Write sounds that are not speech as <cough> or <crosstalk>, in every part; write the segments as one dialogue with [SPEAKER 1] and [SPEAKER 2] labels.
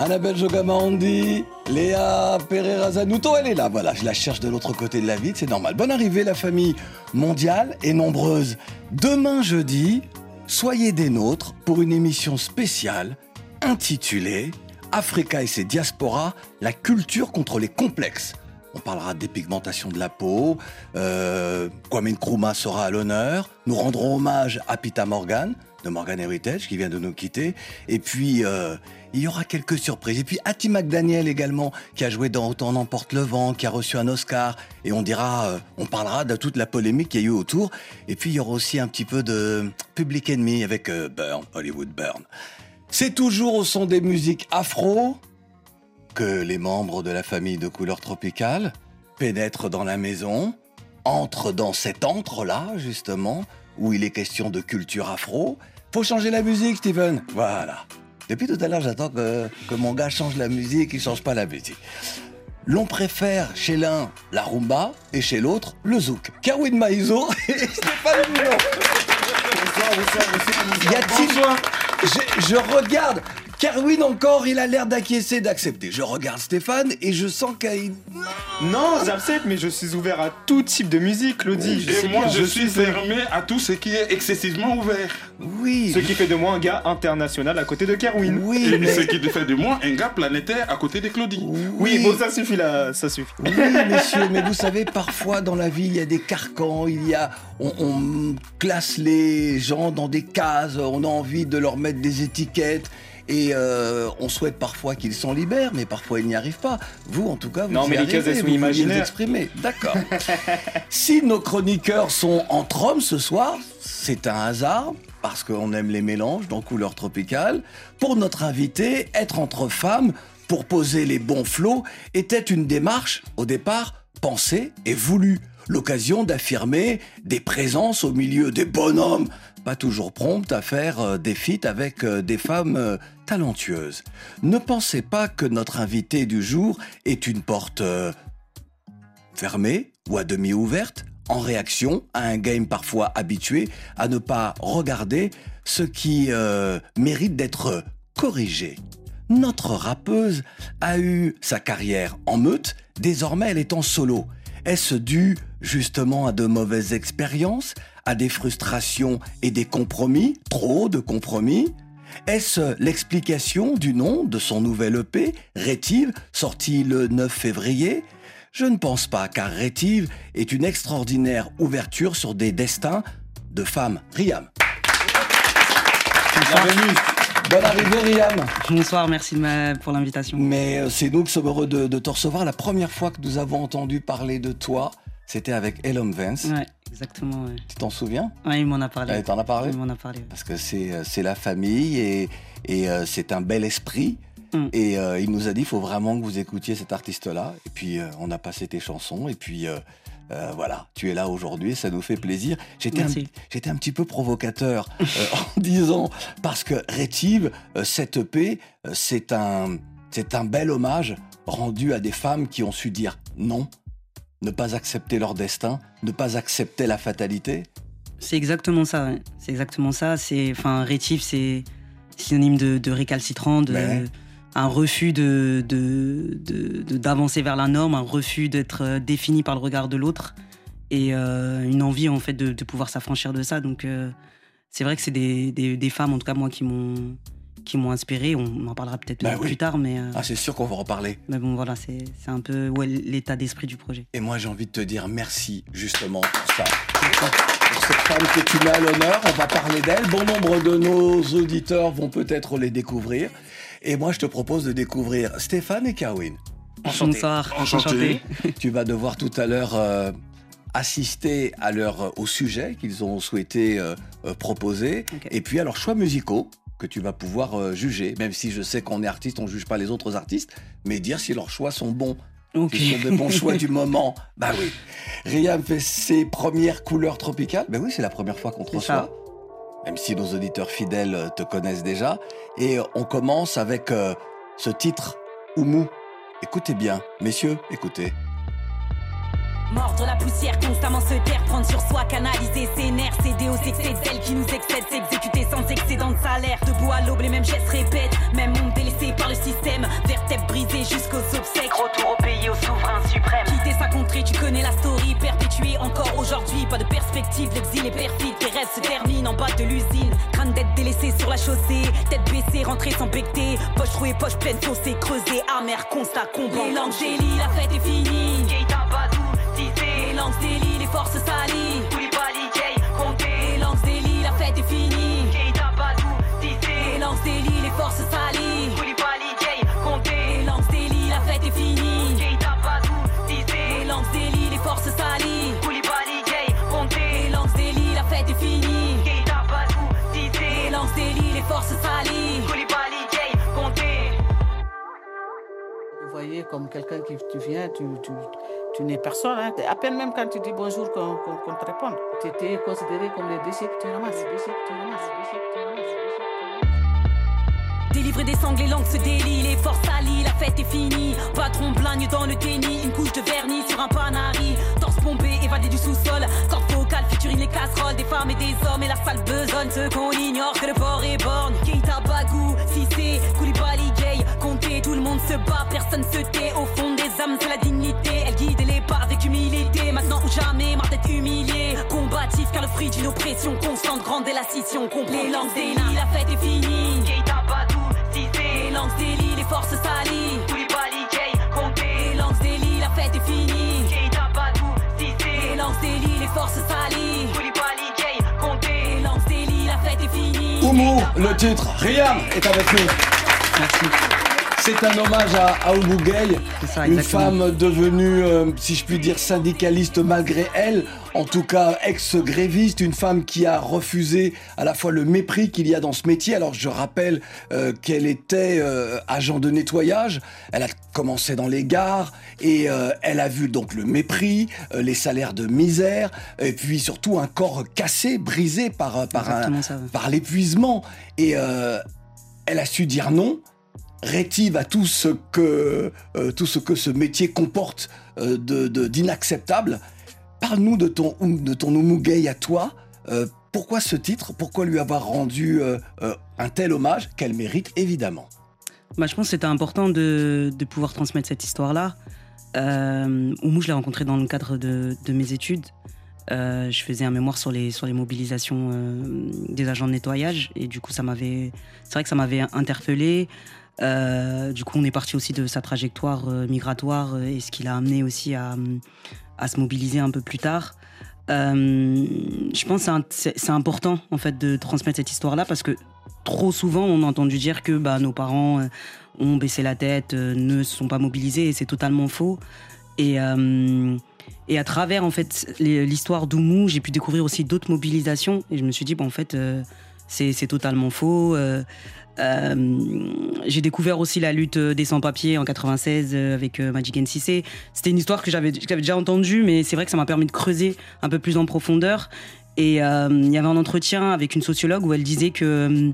[SPEAKER 1] Annabelle Jogamandi, Léa Pereira Zanuto, elle est là. Voilà, je la cherche de l'autre côté de la vitre, c'est normal. Bonne arrivée, la famille mondiale et nombreuse. Demain jeudi, soyez des nôtres pour une émission spéciale intitulée Africa et ses diasporas, la culture contre les complexes. On parlera des pigmentations de la peau, euh, Kwame Nkrumah sera à l'honneur, nous rendrons hommage à Pita Morgan, de Morgan Heritage, qui vient de nous quitter, et puis euh, il y aura quelques surprises. Et puis Hattie McDaniel également, qui a joué dans Autant n'emporte le vent, qui a reçu un Oscar, et on dira, euh, on parlera de toute la polémique qu'il y a eu autour. Et puis il y aura aussi un petit peu de Public Enemy avec euh, Burn, Hollywood Burn. C'est toujours au son des musiques afro que les membres de la famille de couleur tropicale pénètrent dans la maison, entrent dans cet antre-là, justement, où il est question de culture afro. Faut changer la musique, Steven. Voilà. Depuis tout à l'heure, j'attends que, que mon gars change la musique, il change pas la musique. L'on préfère chez l'un la rumba et chez l'autre le zouk. Kerwin Maïzo <laughs> et Stéphane Moulon. Y a-t-il je, je regarde. Kerwin encore, il a l'air d'acquiescer, d'accepter. Je regarde Stéphane et je sens qu'il...
[SPEAKER 2] Non, j'accepte, mais je suis ouvert à tout type de musique, Claudie.
[SPEAKER 3] Et moi, je suis fermé à tout ce qui est excessivement ouvert.
[SPEAKER 1] Oui.
[SPEAKER 2] Ce qui fait de moi un gars international à côté de Kerwin.
[SPEAKER 1] Oui,
[SPEAKER 3] Et
[SPEAKER 1] mais...
[SPEAKER 3] ce qui fait de moi un gars planétaire à côté de Claudie.
[SPEAKER 2] Oui, bon, ça suffit là, ça suffit.
[SPEAKER 1] Oui, messieurs, mais vous savez, parfois dans la vie, il y a des carcans, il y a, on, on classe les gens dans des cases, on a envie de leur mettre des étiquettes. Et euh, on souhaite parfois qu'ils s'en libèrent, mais parfois ils n'y arrivent pas. Vous, en tout cas, vous
[SPEAKER 2] Non,
[SPEAKER 1] y
[SPEAKER 2] mais
[SPEAKER 1] arrivez, vous les exprimer. D'accord. <laughs> si nos chroniqueurs sont entre hommes ce soir, c'est un hasard, parce qu'on aime les mélanges dans couleur tropicale. Pour notre invité, être entre femmes pour poser les bons flots était une démarche, au départ, pensée et voulue. L'occasion d'affirmer des présences au milieu des bonhommes, toujours promptes à faire euh, des feats avec euh, des femmes euh, talentueuses. Ne pensez pas que notre invité du jour est une porte fermée ou à demi ouverte en réaction à un game parfois habitué à ne pas regarder ce qui mérite d'être corrigé. Notre rappeuse a eu sa carrière en meute, désormais elle est en solo. Est-ce dû justement à de mauvaises expériences, à des frustrations et des compromis, trop de compromis est-ce l'explication du nom de son nouvel EP, Rétive, sorti le 9 février? Je ne pense pas, car Rétive est une extraordinaire ouverture sur des destins de femmes. Riam.
[SPEAKER 2] Bienvenue.
[SPEAKER 1] Bonne arrivée, Riam.
[SPEAKER 4] Bonsoir, merci de ma- pour l'invitation.
[SPEAKER 1] Mais euh, c'est nous qui sommes heureux de, de te recevoir. La première fois que nous avons entendu parler de toi, c'était avec Elon Vance.
[SPEAKER 4] Ouais, exactement. Ouais,
[SPEAKER 1] Tu t'en souviens?
[SPEAKER 4] Ouais, il m'en a parlé.
[SPEAKER 1] Euh, T'en as parlé?
[SPEAKER 4] Il m'en a parlé. ouais.
[SPEAKER 1] Parce que c'est euh, c'est la famille et, et euh, c'est un bel esprit.
[SPEAKER 4] Mm.
[SPEAKER 1] Et euh, il nous a dit, il faut vraiment que vous écoutiez cet artiste-là. Et puis, euh, on a passé tes chansons. Et puis, euh, voilà, tu es là aujourd'hui, ça nous fait plaisir. J'étais un, j'étais un petit peu provocateur euh, <laughs> en disant, parce que Rétive, euh, cette EP, c'est un, c'est un bel hommage rendu à des femmes qui ont su dire non, ne pas accepter leur destin, ne pas accepter la fatalité.
[SPEAKER 4] C'est exactement ça. ouais. C'est exactement ça. C'est, enfin, rétif, c'est synonyme de, de récalcitrant, de
[SPEAKER 1] Ouais.
[SPEAKER 4] un refus de, d'avancer vers la norme, un refus d'être euh, défini par le regard de l'autre et euh, une envie en fait de, de pouvoir s'affranchir de ça. Donc, euh, c'est vrai que c'est des, des, des femmes, en tout cas moi, qui m'ont qui m'ont inspiré. On en parlera peut-être
[SPEAKER 1] Bah
[SPEAKER 4] plus tard, mais, euh,
[SPEAKER 1] Ah, c'est sûr qu'on va en reparler.
[SPEAKER 4] mais bon, voilà, c'est, c'est un peu ouais, l'état d'esprit du projet.
[SPEAKER 1] Et moi, j'ai envie de te dire merci justement pour ça. Pour cette femme que tu mets à l'honneur, on va parler d'elle. Bon nombre de nos auditeurs vont peut-être les découvrir. Et moi, je te propose de découvrir Stéphane et Kerwin.
[SPEAKER 4] Bonsoir.
[SPEAKER 3] Enchanté.
[SPEAKER 1] Tu vas devoir tout à l'heure euh, assister à leur, au sujet qu'ils ont souhaité euh, euh, proposer. Et puis à leurs choix musicaux que tu vas pouvoir euh, juger. Même si je sais qu'on est artiste, on juge pas les autres artistes, mais dire si leurs choix sont bons.
[SPEAKER 4] Ok.
[SPEAKER 1] Ce sont des bons choix du moment. <laughs> Bah oui. Riam fait ses premières couleurs tropicales. Ben oui, c'est la première fois qu'on te reçoit.
[SPEAKER 4] ça.
[SPEAKER 1] Même si nos auditeurs fidèles euh, te connaissent déjà. Et on commence avec euh, ce titre, Oumou. Écoutez bien, messieurs, écoutez.
[SPEAKER 5] Mordre la poussière, constamment se taire, prendre sur soi, canaliser ses nerfs, céder aux excès d'elle qui nous excèdent, s'exécuter sans excédent de salaire. Debout à l'aube, les mêmes gestes répètent, même monde délaissé par le système, vertèbres brisées jusqu'aux obsèques. Retour au pays, au souverain suprême. Quitter sa contrée, tu connais la story, perpétuée encore aujourd'hui, pas de perspective, l'exil est perfide, tes rêves se terminent en bas de l'usine. Crâne d'être délaissé sur la chaussée, tête baissée, rentrée sans becter, poche trouée, poche pleine, saucée, creusée, amer, constat, combat. Gélies, la fête est finie. Tissé, les les forces Gay, Conté, les la fête est finie. Keita Badou, Tissé, les les forces s'allient. Koulibaly, Gay, Conté, les langues délit, la fête est finie. Keita Badou, Tissé, les langues délit, les forces Gay, Conté, les la fête est finie. Keita Badou, Tissé, les langues délit, les forces s'allient. Koulibaly, Gay, Conté.
[SPEAKER 6] Vous voyez, comme quelqu'un qui tu viens, tu, tu, tu n'es personne. Hein. À peine même quand tu dis bonjour qu'on te réponde. Tu étais considéré comme les déchets que tu ramasses.
[SPEAKER 5] Délivré des sangles, les langues se délient, les forces s'allient, la fête est finie. Patron blagne dans le déni, une couche de vernis sur un panari. Torse pompé, évadé du sous-sol. Corps vocal, futurine les casseroles, des femmes et des hommes, et la salle besonne. Ceux qu'on ignore que le port est borne. Keita Bagou, Cissé, Koulibaly, Comté, tout le monde se bat, personne se tait. Au fond des âmes, c'est la dignité. Elle guide les pas avec humilité. Maintenant ou jamais, marre d'être humilié. Combatif, car le fruit d'une oppression constante, grande et la scission complète. Les langues délit, la fête est finie. Keita Badou, Cissé, les langues délit, les forces s'allient. Koulibaly, Gay, Comté, les langues délit, la fête est finie. Keita Badou, Cissé, les langues délit, les forces s'allient. Koulibaly, Gay, Comté, les langues délit, la fête est finie.
[SPEAKER 1] Oumou, le titre. Riam est avec nous.
[SPEAKER 4] Merci.
[SPEAKER 1] C'est un hommage à, à Oumou Gay,
[SPEAKER 4] C'est ça,
[SPEAKER 1] une femme devenue, euh, si je puis dire, syndicaliste malgré elle, en tout cas ex-gréviste, une femme qui a refusé à la fois le mépris qu'il y a dans ce métier. Alors je rappelle euh, qu'elle était euh, agent de nettoyage, elle a commencé dans les gares et euh, elle a vu donc le mépris, euh, les salaires de misère, et puis surtout un corps cassé, brisé par, euh, par, un, par l'épuisement. Et euh, elle a su dire non, rétive à tout ce que, euh, tout ce, que ce métier comporte euh, de- de- d'inacceptable. Parle-nous de ton, de ton Oumou Gay à toi. Euh, pourquoi ce titre? Pourquoi lui avoir rendu euh, un tel hommage qu'elle mérite évidemment?
[SPEAKER 4] Bah, je pense que c'était important de, de pouvoir transmettre cette histoire-là. Euh, Oumou, je l'ai rencontré dans le cadre de, de mes études. Je faisais un mémoire sur les, sur les mobilisations des agents de nettoyage et du coup, c'est vrai que ça m'avait interpellé. Euh, du coup, on est parti aussi de sa trajectoire euh, migratoire euh, et ce qui l'a amené aussi à, se mobiliser un peu plus tard. Je pense que c'est important en fait de transmettre cette histoire-là parce que trop souvent on a entendu dire que bah, nos parents ont baissé la tête, ne se sont pas mobilisés et c'est totalement faux. Et, à travers en fait l'histoire d'Oumou, j'ai pu découvrir aussi d'autres mobilisations et je me suis dit bon en fait c'est totalement faux. J'ai découvert aussi la lutte des sans-papiers en 96 euh, avec euh, Magic Cissé. C'était une histoire que j'avais déjà entendue, mais c'est vrai que ça m'a permis de creuser un peu plus en profondeur. Et euh, il y avait un entretien avec une sociologue où elle disait que euh,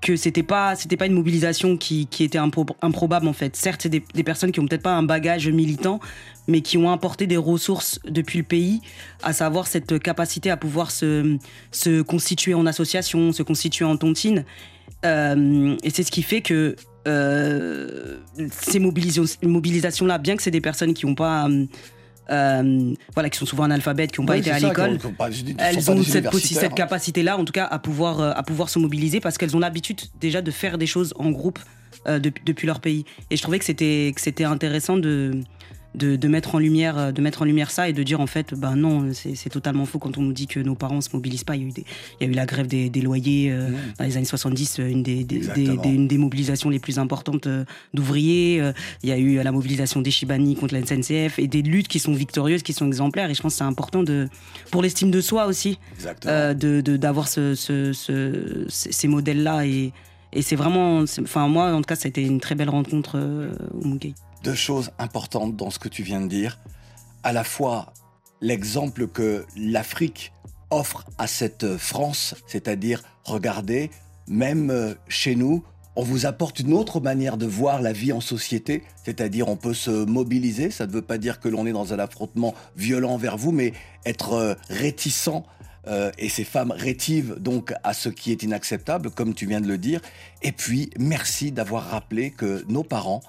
[SPEAKER 4] que c'était pas une mobilisation qui, était impro- improbable en fait. Certes, c'est des, personnes qui ont peut-être pas un bagage militant, mais qui ont apporté des ressources depuis le pays, à savoir cette capacité à pouvoir se constituer en association, se constituer en tontine. Euh, et c'est ce qui fait que euh, ces mobilisations- mobilisations-là, bien que c'est des personnes qui ont pas, euh, voilà, qui sont souvent analphabètes, qui n'ont pas été à
[SPEAKER 1] ça,
[SPEAKER 4] l'école,
[SPEAKER 1] qu'on- qu'on pas- sont pas
[SPEAKER 4] elles ont cette, possi-
[SPEAKER 1] universitaires,
[SPEAKER 4] cette
[SPEAKER 1] hein.
[SPEAKER 4] capacité-là, en tout cas, à pouvoir, à pouvoir se mobiliser parce qu'elles ont l'habitude déjà de faire des choses en groupe depuis- depuis leur pays. Et je trouvais que c'était que c'était intéressant de, de, de mettre en lumière euh, de mettre en lumière ça et de dire en fait, ben non, c'est totalement faux quand on nous dit que nos parents se mobilisent pas. Il y a eu, des, il y a eu la grève des, des loyers euh, dans les années 70, euh, une des, une mobilisations les plus importantes euh, d'ouvriers. Euh, Il y a eu la mobilisation des Shibani contre la SNCF et des luttes qui sont victorieuses, qui sont exemplaires. Et je pense que c'est important de, pour l'estime de soi aussi, euh, de de- d'avoir ce, ce- ce- ces modèles-là. Et, et c'est vraiment, enfin moi en tout cas, ça a été une très belle rencontre euh, au Mougay.
[SPEAKER 1] Deux choses importantes dans ce que tu viens de dire. À la fois l'exemple que l'Afrique offre à cette France, c'est-à-dire, regardez, même euh, chez nous, on vous apporte une autre manière de voir la vie en société, c'est-à-dire on peut se mobiliser, ça ne veut pas dire que l'on est dans un affrontement violent vers vous, mais être euh, réticent, euh, et ces femmes rétivent donc à ce qui est inacceptable, comme tu viens de le dire, et puis merci d'avoir rappelé que nos parents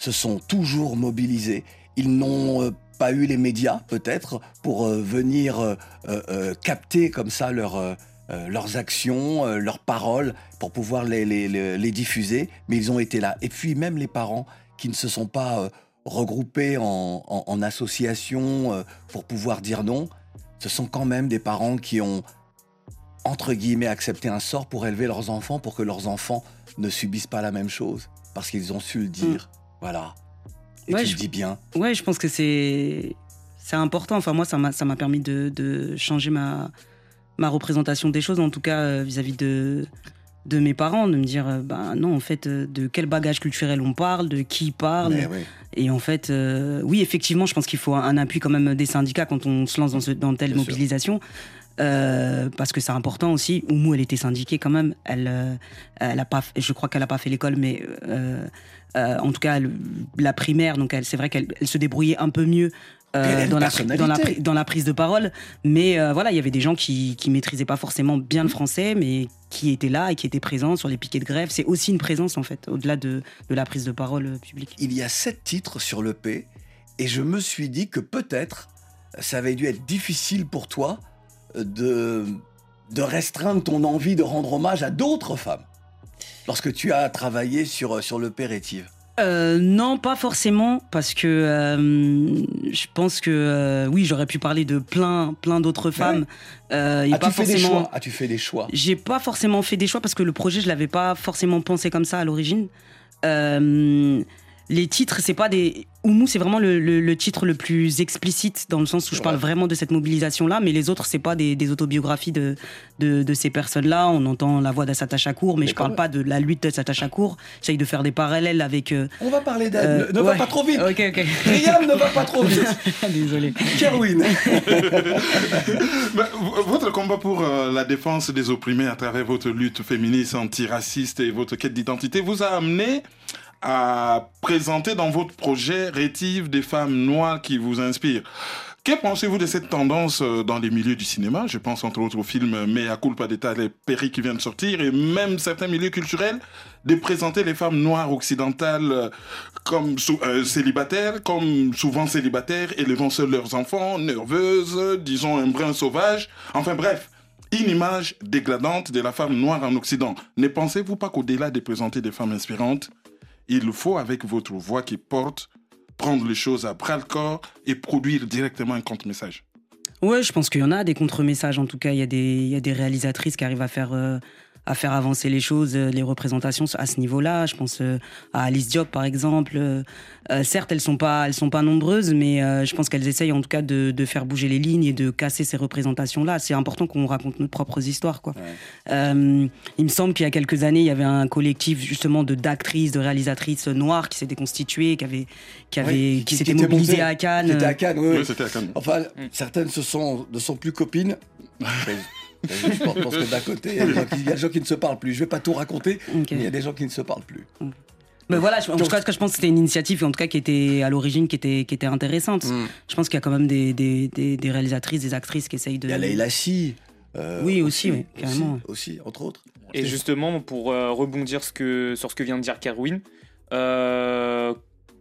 [SPEAKER 1] se sont toujours mobilisés, ils n'ont euh, pas eu les médias peut-être pour euh, venir euh, capter comme ça leur, leurs actions, leurs paroles, pour pouvoir les, les- les- diffuser, mais ils ont été là. Et puis même les parents qui ne se sont pas regroupés en, en- association pour pouvoir dire non, ce sont quand même des parents qui ont, entre guillemets, accepté un sort pour élever leurs enfants, pour que leurs enfants ne subissent pas la même chose, parce qu'ils ont su le dire. Voilà. Et
[SPEAKER 4] Ouais,
[SPEAKER 1] tu
[SPEAKER 4] je-
[SPEAKER 1] le dis bien.
[SPEAKER 4] Ouais, je pense que c'est c'est important. Enfin, moi, ça m'a permis de, de changer ma ma représentation des choses, en tout cas euh, vis-à-vis de de mes parents, de me dire, ben non, en fait, euh, de quel bagage culturel on parle, de qui parle. Et en fait, euh, oui, effectivement, je pense qu'il faut un, appui quand même des syndicats quand on se lance dans, ce, dans telle
[SPEAKER 1] Bien sûr.
[SPEAKER 4] Euh, parce que c'est important aussi. Oumou, elle était syndiquée quand même. Elle, euh, elle a pas, je crois qu'elle a pas fait l'école, mais euh, en tout cas elle- la primaire. Donc c'est vrai qu'elle elle se débrouillait un peu mieux. dans, la,
[SPEAKER 1] personnalité.
[SPEAKER 4] dans, la, pri- dans la prise de parole, mais voilà, il y avait des gens qui, qui maîtrisaient pas forcément bien le français, mais qui étaient là et qui étaient présents sur les piquets de grève. C'est aussi une présence en fait, au-delà de, de la prise de parole publique.
[SPEAKER 1] il y a sept titres sur l'EP et je me suis dit que peut-être ça avait dû être difficile pour toi de, de restreindre ton envie de rendre hommage à d'autres femmes lorsque tu as travaillé sur, sur l'EP Rétive.
[SPEAKER 4] Euh, non, pas forcément, parce que euh, je pense que euh, oui, j'aurais pu parler de plein, plein d'autres femmes. Et
[SPEAKER 1] As-tu
[SPEAKER 4] pas
[SPEAKER 1] fait des
[SPEAKER 4] forcément.
[SPEAKER 1] choix As-tu fait des choix
[SPEAKER 4] J'ai pas forcément fait des choix parce que le projet, je l'avais pas forcément pensé comme ça à l'origine. Les titres, c'est pas des. Oumou, c'est vraiment le, le- le titre le plus explicite dans le sens où je parle vraiment de cette mobilisation-là, mais les autres, c'est pas des, des autobiographies de, de, de ces personnes-là. On entend la voix d'Assata Shakur, mais, je parle pas de la lutte d'Assata Shakur. J'essaye de faire des parallèles avec. euh,
[SPEAKER 1] On va parler d'elle.
[SPEAKER 4] euh,
[SPEAKER 1] ne ne va pas trop vite.
[SPEAKER 4] Ok, ok.
[SPEAKER 1] Ne va pas trop vite.
[SPEAKER 4] Désolé.
[SPEAKER 1] Kerwin. <laughs>
[SPEAKER 3] Bah, votre combat pour euh, la défense des opprimés à travers votre lutte féministe antiraciste et votre quête d'identité vous a amené à présenter dans votre projet Rétive des femmes noires qui vous inspirent. Que pensez-vous de cette tendance euh, dans les milieux du cinéma? Je pense entre autres au film Mea culpa d'État les Perry qui vient de sortir et même certains milieux culturels de présenter les femmes noires occidentales euh, comme euh, célibataires, comme souvent célibataires, élevant seuls leurs enfants, nerveuses, disons un brin sauvage. Enfin bref, une image dégradante de la femme noire en Occident. Ne pensez-vous pas qu'au-delà de présenter des femmes inspirantes, il faut, avec votre voix qui porte, prendre les choses à bras le corps et produire directement un contre-message
[SPEAKER 4] Ouais, je pense qu'il y en a des contre-messages. En tout cas, il y, a des- il y a des réalisatrices qui arrivent à faire, euh, à faire avancer les choses, euh, les représentations à ce niveau-là. Je pense euh, à Alice Diop, par exemple. Euh, certes, elles sont pas, elles sont pas nombreuses, mais euh, je pense qu'elles essayent en tout cas de, de faire bouger les lignes et de casser ces représentations-là. C'est important qu'on raconte nos propres histoires, quoi. Euh, il me semble qu'il y a quelques années, il y avait un collectif justement de d'actrices, de réalisatrices noires qui s'était constitué, qui avait, qui avait,
[SPEAKER 1] Oui,
[SPEAKER 4] qui,
[SPEAKER 1] qui-
[SPEAKER 4] s'était mobilisé
[SPEAKER 1] monté.
[SPEAKER 4] à Cannes.
[SPEAKER 1] Qui était à Cannes, oui, oui.
[SPEAKER 3] Oui, c'était à Cannes.
[SPEAKER 1] Enfin, certaines se sont, ne sont plus copines. Je pense que d'un côté, il y a des gens qui- il y a des gens qui ne se parlent plus. Je vais pas tout raconter, mais il y a des gens qui ne se parlent plus.
[SPEAKER 4] Mais voilà, je- en tout cas, ce que je pense, que c'était une initiative, en tout cas, qui était à l'origine, qui était, qui était intéressante.
[SPEAKER 1] Mm.
[SPEAKER 4] Je pense qu'il y a quand même des, des, des, des réalisatrices, des actrices qui essayent de.
[SPEAKER 1] Il y a Leila euh,
[SPEAKER 4] Oui, aussi, oui, carrément.
[SPEAKER 1] Aussi, aussi, entre autres.
[SPEAKER 7] Et justement, pour euh, rebondir ce que, sur ce que vient de dire Kerwin, euh,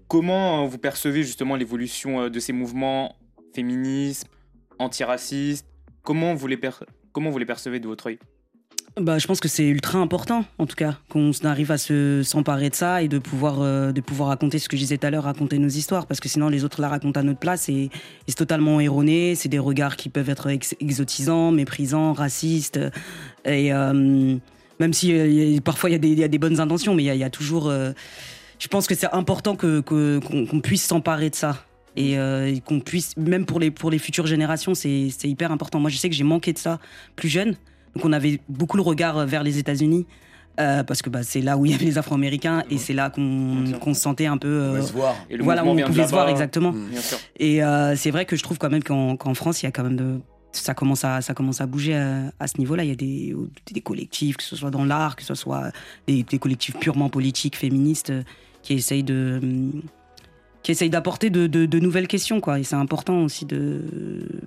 [SPEAKER 7] comment vous percevez justement l'évolution euh, de ces mouvements féministes, antiracistes? Comment vous les, per- comment vous les percevez de votre œil?
[SPEAKER 4] Bah, je pense que c'est ultra important, en tout cas, qu'on arrive à se s'emparer de ça et de pouvoir, euh, de pouvoir raconter ce que je disais tout à l'heure, raconter nos histoires, parce que sinon les autres la racontent à notre place et, c'est totalement erroné. C'est des regards qui peuvent être ex- exotisants, méprisants, racistes. Et euh, même si euh, parfois il y, a des- bonnes intentions, mais il y a, toujours. je pense que c'est important que qu'on puisse s'emparer de ça. Et, euh, et qu'on puisse, même pour les, pour les futures générations, c'est c'est hyper important. Moi, je sais que j'ai manqué de ça plus jeune. Donc, on avait beaucoup le regard vers les États-Unis. Euh, parce que bah, c'est là où il y avait les Afro-Américains et c'est là qu'on se sentait un peu. euh,
[SPEAKER 1] pouvait se voir.
[SPEAKER 7] Et le
[SPEAKER 4] voilà, on pouvait se voir exactement.
[SPEAKER 7] Bien sûr.
[SPEAKER 4] Et euh, c'est vrai que je trouve quand même qu'en qu'en France, il y a quand même de, ça commence à ça commence à bouger à, à ce niveau-là. Il y a des, des collectifs, que ce soit dans l'art, que ce soit des, des collectifs purement politiques, féministes, qui essayent de qui essayent d'apporter de, de- de nouvelles questions, quoi. Et c'est important aussi de,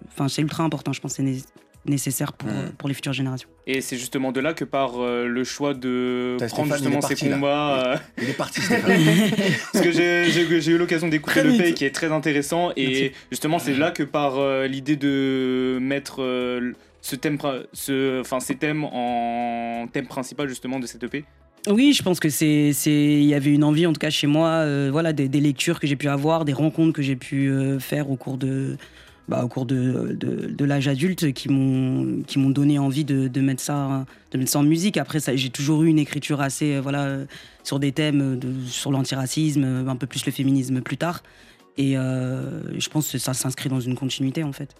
[SPEAKER 4] enfin, c'est ultra important. Je pense que c'est né- nécessaire pour,
[SPEAKER 1] Mm.
[SPEAKER 4] pour les futures générations.
[SPEAKER 7] Et c'est justement de là que part euh, le choix de
[SPEAKER 1] T'as
[SPEAKER 7] prendre
[SPEAKER 1] Stéphane,
[SPEAKER 7] justement ces combats. euh,
[SPEAKER 1] Il est parti, Stéphane. <laughs>
[SPEAKER 7] Parce que j'ai- j'ai j'ai eu l'occasion d'écouter le pays qui est très intéressant et
[SPEAKER 4] Merci.
[SPEAKER 7] justement c'est là que part euh, l'idée de mettre euh, ce thème, ce, enfin ces thèmes en thème principal justement de cette EP.
[SPEAKER 4] Oui, je pense que c'est, il y avait une envie, en tout cas chez moi, euh, voilà, des, lectures que j'ai pu avoir, des rencontres que j'ai pu euh, faire au cours de, bah, au cours de, de, l'âge adulte, qui m'ont, qui m'ont donné envie de, mettre ça, de mettre ça en musique. Après, j'ai toujours eu une écriture assez, euh, voilà, sur des thèmes sur l'antiracisme, un peu plus le féminisme plus tard. Et je pense que ça s'inscrit dans une continuité, en fait.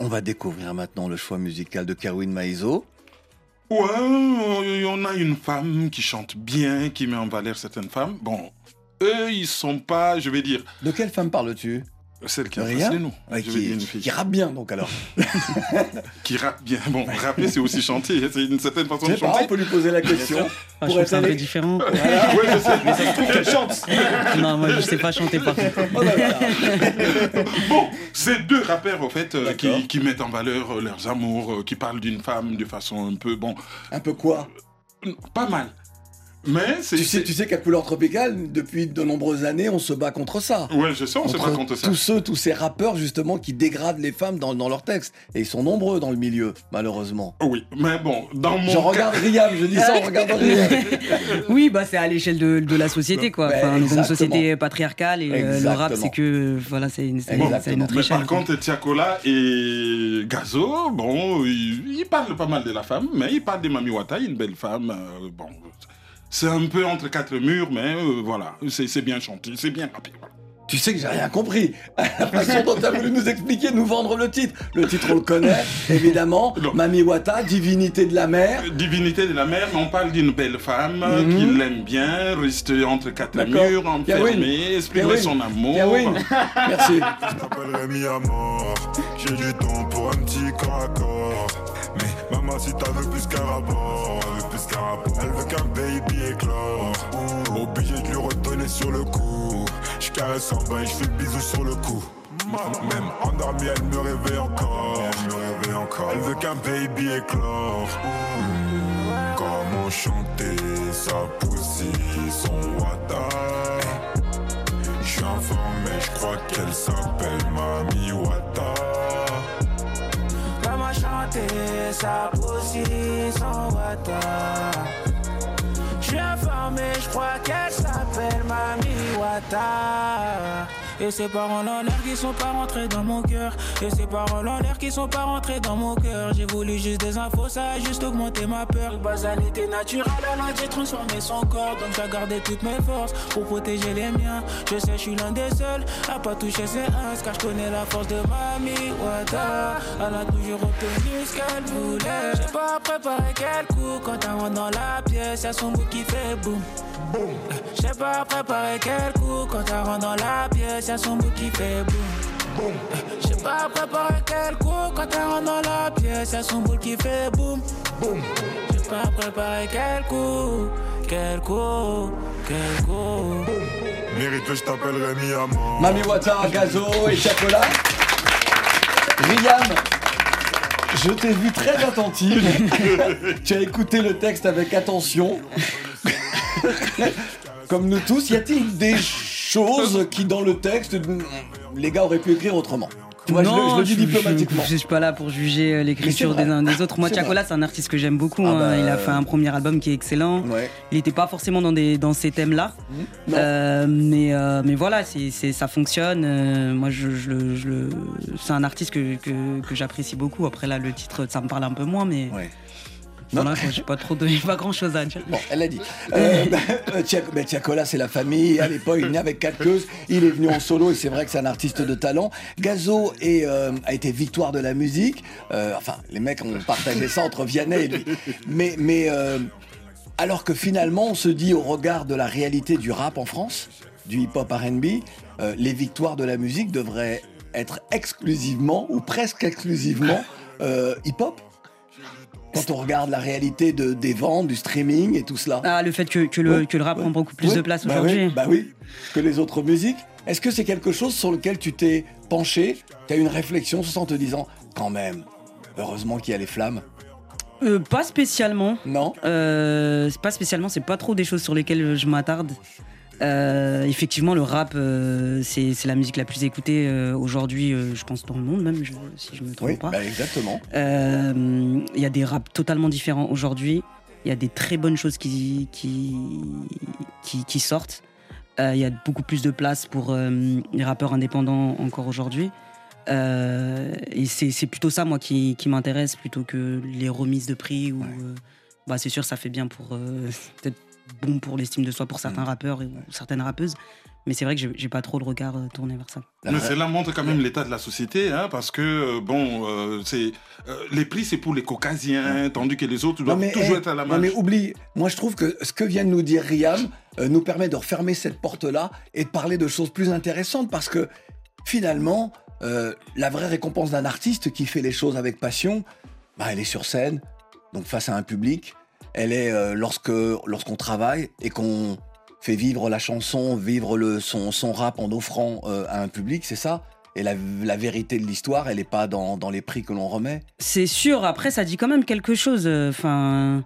[SPEAKER 1] On va découvrir maintenant le choix musical de Kerwin Maizo.
[SPEAKER 3] Ouais, on a une femme qui chante bien, qui met en valeur certaines femmes. Bon, eux, ils sont pas, je vais dire,
[SPEAKER 1] De quelle femme parles-tu?
[SPEAKER 3] Celle qui a
[SPEAKER 1] Rien
[SPEAKER 3] face de nous.
[SPEAKER 1] Ouais, qui,
[SPEAKER 3] fille.
[SPEAKER 1] qui rappe bien, donc alors. <laughs>
[SPEAKER 3] Qui rappe bien. Bon, rapper, c'est aussi chanter. C'est une certaine façon de chanter.
[SPEAKER 1] on peut lui poser la question.
[SPEAKER 4] Enfin, je
[SPEAKER 1] Pour
[SPEAKER 4] trouve
[SPEAKER 1] être
[SPEAKER 4] ça un peu
[SPEAKER 1] allé-
[SPEAKER 4] différent.
[SPEAKER 3] Ouais, je sais.
[SPEAKER 7] Mais ça se trouve qu'elle <laughs> chante.
[SPEAKER 4] non, moi, je sais pas chanter par contre.
[SPEAKER 1] Oh, bah. <laughs>
[SPEAKER 3] Bon, c'est deux rappeurs, au fait, euh, qui mettent en valeur euh, leurs amours, euh, qui parlent d'une femme de façon un peu, bon,
[SPEAKER 1] Un peu quoi?
[SPEAKER 3] pas mal. Mais c'est...
[SPEAKER 1] Tu sais, tu sais qu'à Couleur Tropicale, depuis de nombreuses années, on se bat contre ça.
[SPEAKER 3] Ouais, je sais, on se bat contre ça.
[SPEAKER 1] tous ceux, tous ces rappeurs justement qui dégradent les femmes dans, dans leurs textes. Et ils sont nombreux dans le milieu, malheureusement.
[SPEAKER 3] Oui, mais bon, dans mon
[SPEAKER 1] Je
[SPEAKER 3] cas...
[SPEAKER 1] regarde Riam, je dis ça en regardant <laughs> Riam.
[SPEAKER 4] Oui, bah c'est à l'échelle de, de la société, quoi. Enfin, dans une société patriarcale et euh, le rap, c'est que voilà, c'est une, c'est une autre
[SPEAKER 3] Mais
[SPEAKER 4] échelle.
[SPEAKER 3] par contre, Tiakola et Gazo, bon, ils, ils parlent pas mal de la femme, mais ils parlent de Mami Wata, une belle femme. euh, bon, c'est un peu entre quatre murs, mais euh, voilà, c'est bien chanté, c'est bien voilà.
[SPEAKER 1] Tu sais que j'ai rien compris. <laughs> La façon dont tu as voulu nous expliquer, nous vendre le titre. Le titre, on le connaît, évidemment.
[SPEAKER 3] Non.
[SPEAKER 1] Mami Wata, divinité de la mer.
[SPEAKER 3] Divinité de la mer, on parle d'une belle femme
[SPEAKER 1] Mhm.
[SPEAKER 3] qui l'aime bien, reste entre quatre murs, enfermée, exprimer son amour.
[SPEAKER 1] Merci.
[SPEAKER 8] Je t'appelle Rémi à mort. J'ai du temps pour un petit corps maman, si veux plus qu'un rapport, plus qu'un rapport. Elle veut qu'un baby éclore. Obligé de lui redonner sur le coup. Je caresse en bas et je fais le bisou sur le cou. Même endormie, elle me réveille encore. Elle me réveille encore. Elle veut qu'un baby éclore. Comment chanter sa poussie, son wata? Je suis informé, je crois qu'elle s'appelle Mami Wata.
[SPEAKER 9] Chanter sa position Wata Je informé, je crois qu'elle s'appelle Mami Wata Et ces paroles en l'air qui sont pas rentrées dans mon cœur. Et ces paroles en l'air qui sont pas rentrées dans mon cœur. J'ai voulu juste des infos, ça a juste augmenté ma peur. Base elle était naturelle, elle a dit transformer son corps. Donc j'ai gardé toutes mes forces pour protéger les miens. Je sais, je suis l'un des seuls à pas toucher ses uns Car je connais la force de Mami Wata Elle a toujours obtenu ce qu'elle voulait. J'ai pas préparé quel coup quand elle rentre dans la pièce. Y'a son bout qui fait boum J'ai pas préparé quel coup quand rentre dans la pièce Y'a son bout qui fait boum J'ai pas préparé quel coup quand rentre dans la pièce Y'a son bout qui fait boum J'ai pas préparé quel coup Quel coup Quel coup
[SPEAKER 8] Mérite, je t'appelle Rémi à mort.
[SPEAKER 1] Mami Wata, Gazo et Chacola. Riam, je t'ai vu très attentive. <laughs> tu as écouté le texte avec attention. <laughs> Comme nous tous, y a-t-il des choses qui, dans le texte, les gars auraient pu écrire autrement Moi, je, le- je le dis diplomatiquement.
[SPEAKER 4] Je, je suis pas là pour juger euh, l'écriture des uns des autres. <laughs> Moi,
[SPEAKER 1] vrai.
[SPEAKER 4] c'est un artiste que j'aime beaucoup.
[SPEAKER 1] Ah
[SPEAKER 4] hein.
[SPEAKER 1] bah,
[SPEAKER 4] Il a fait un premier album qui est excellent.
[SPEAKER 1] Ouais.
[SPEAKER 4] Il n'était pas forcément dans, des, dans ces thèmes-là.
[SPEAKER 1] Non.
[SPEAKER 4] Euh, mais, euh, mais voilà, c'est, c'est- ça fonctionne. Euh, moi, je, je c'est un artiste que, que, que j'apprécie beaucoup. Après, là, le titre, ça me parle un peu moins, mais.
[SPEAKER 1] Ouais.
[SPEAKER 4] Voilà, j'ai pas trop donné, pas grand chose à dire.
[SPEAKER 1] Bon, elle a dit. Euh, <laughs> bah, euh, bah, Tiakola, c'est la famille. À l'époque, il est né avec quatre queues. Il est venu en solo et c'est vrai que c'est un artiste de talent. Gazo est, euh, a été victoire de la musique. Euh, enfin, les mecs ont partagé ça entre Vianney et lui. Mais, mais Alors que finalement, on se dit au regard de la réalité du rap en France, du hip-hop RB, les victoires de la musique devraient être exclusivement ou presque exclusivement hip-hop quand on regarde la réalité de, des ventes, du streaming et tout cela.
[SPEAKER 4] Ah, le fait que, que le, que le rap prend beaucoup plus
[SPEAKER 1] Ouais,
[SPEAKER 4] de place
[SPEAKER 1] bah
[SPEAKER 4] aujourd'hui.
[SPEAKER 1] bah oui, que les autres musiques. Est-ce que c'est quelque chose sur lequel tu t'es penché, tu as eu une réflexion en te disant, quand même, heureusement qu'il y a les flammes
[SPEAKER 4] Euh, pas spécialement.
[SPEAKER 1] Non?
[SPEAKER 4] Euh, pas spécialement, c'est pas trop des choses sur lesquelles je m'attarde. Euh, effectivement, le rap, euh, c'est c'est la musique la plus écoutée euh, aujourd'hui, euh, je pense dans le monde même, je- si je me trompe
[SPEAKER 1] Oui,
[SPEAKER 4] pas.
[SPEAKER 1] bah exactement.
[SPEAKER 4] Euh, Il y a des raps totalement différents aujourd'hui. Il y a des très bonnes choses qui, qui, qui, qui sortent. Euh, Il y a beaucoup plus de place pour euh, les rappeurs indépendants encore aujourd'hui. Euh, et c'est c'est plutôt ça, moi, qui, qui m'intéresse, plutôt que les remises de prix. Ou, euh, bah, c'est sûr, ça fait bien pour. euh, <laughs> peut-être bon pour l'estime de soi pour certains rappeurs et, ou certaines rappeuses. Mais c'est vrai que j'ai- pas trop le regard euh, tourné vers ça.
[SPEAKER 3] Mais cela montre quand même l'état de la société, hein, parce que, euh, bon, euh, c'est euh, les prix, c'est pour les caucasiens, tandis que les autres doivent toujours
[SPEAKER 1] eh,
[SPEAKER 3] être à la
[SPEAKER 1] non,
[SPEAKER 3] marge.
[SPEAKER 1] mais oublie, moi je trouve que ce que vient de nous dire Riam euh, nous permet de refermer cette porte-là et de parler de choses plus intéressantes parce que finalement, euh, la vraie récompense d'un artiste qui fait les choses avec passion, bah, elle est sur scène, donc face à un public. Elle est euh, lorsque lorsqu'on travaille et qu'on fait vivre la chanson, vivre le, son, son rap en offrant euh, à un public, c'est ça? Et la, la vérité de l'histoire, elle n'est pas dans, dans les prix que l'on remet?
[SPEAKER 4] C'est sûr, après, ça dit quand même quelque chose. euh, Enfin,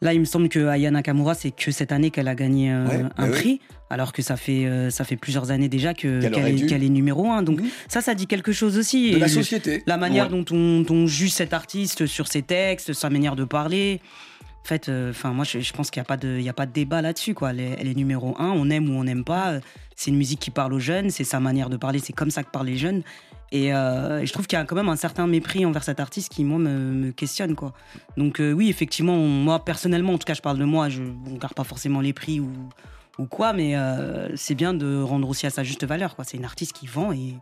[SPEAKER 4] là, il me semble que Aya Nakamura, c'est que cette année qu'elle a gagné euh,
[SPEAKER 1] Ouais,
[SPEAKER 4] un prix, alors que ça fait, euh, ça fait plusieurs années déjà que-
[SPEAKER 1] Qu'elle
[SPEAKER 4] est,
[SPEAKER 1] dû. Mhm.
[SPEAKER 4] qu'elle est numéro un. Donc, ça, ça dit quelque chose aussi.
[SPEAKER 1] De
[SPEAKER 4] Et
[SPEAKER 1] la
[SPEAKER 4] le-
[SPEAKER 1] société.
[SPEAKER 4] La manière
[SPEAKER 1] Ouais.
[SPEAKER 4] dont, on, dont on juge cet artiste sur ses textes, sa manière de parler. En fait, euh, moi, je, pense qu'il n'y a, pas de- a pas de débat là-dessus. quoi. Elle est, numéro un, on aime ou on n'aime pas. C'est une musique qui parle aux jeunes, c'est sa manière de parler, c'est comme ça que parlent les jeunes. Et euh, je trouve qu'il y a quand même un certain mépris envers cet artiste qui, moi, me, questionne. Quoi. Donc, euh, oui, effectivement, moi, personnellement, en tout cas, je parle de moi, je ne regarde pas forcément les prix ou, ou quoi, mais c'est bien de rendre aussi à sa juste valeur. quoi. C'est une artiste qui vend et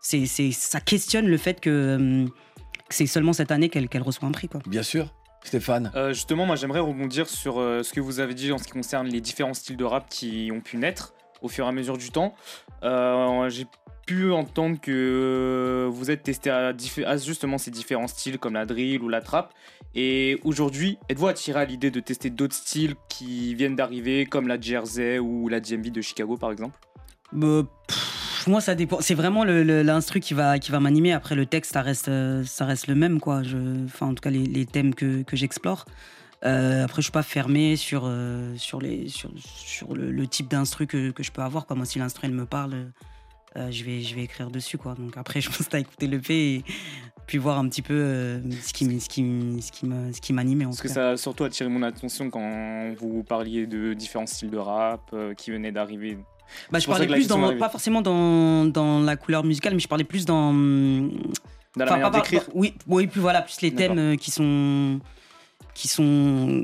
[SPEAKER 4] c'est, ça questionne le fait que, euh, que c'est seulement cette année qu'elle, qu'elle reçoit un prix. Quoi.
[SPEAKER 1] Bien sûr. Stéphane
[SPEAKER 7] Euh, justement, moi j'aimerais rebondir sur euh, ce que vous avez dit en ce qui concerne les différents styles de rap qui ont pu naître au fur et à mesure du temps. Euh, J'ai pu entendre que vous êtes testé à, justement ces différents styles comme la drill ou la trap. Et aujourd'hui, êtes-vous attiré à l'idée de tester d'autres styles qui viennent d'arriver comme la Jersey ou la DMV de Chicago par exemple?
[SPEAKER 4] Pff, moi, ça dépend. C'est vraiment l'instru qui va, qui va m'animer. Après, le texte, ça reste, ça reste le même, quoi. Je, enfin, en tout cas, les, les thèmes que, que j'explore. Euh, après, je suis pas fermé sur, euh, sur, les, sur, sur le, le type d'instru que, que je peux avoir. Quoi. Moi, si l'instru elle me parle, euh, je, vais, je vais écrire dessus. Quoi. Donc après, <laughs> je pense à écouter le P et puis voir un petit peu ce qui, ce qui, ce qui ce qui m'anime.
[SPEAKER 7] Parce que
[SPEAKER 4] cas.
[SPEAKER 7] ça a surtout attiré mon attention quand vous parliez de différents styles de rap qui venaient d'arriver.
[SPEAKER 4] Bah, je parlais plus dans, pas forcément dans, dans la couleur musicale, mais je parlais plus dans.
[SPEAKER 7] Dans la
[SPEAKER 4] Enfin,
[SPEAKER 7] manière
[SPEAKER 4] pas-
[SPEAKER 7] d'écrire
[SPEAKER 4] Oui, oui, plus voilà, plus les thèmes euh, qui sont. qui sont.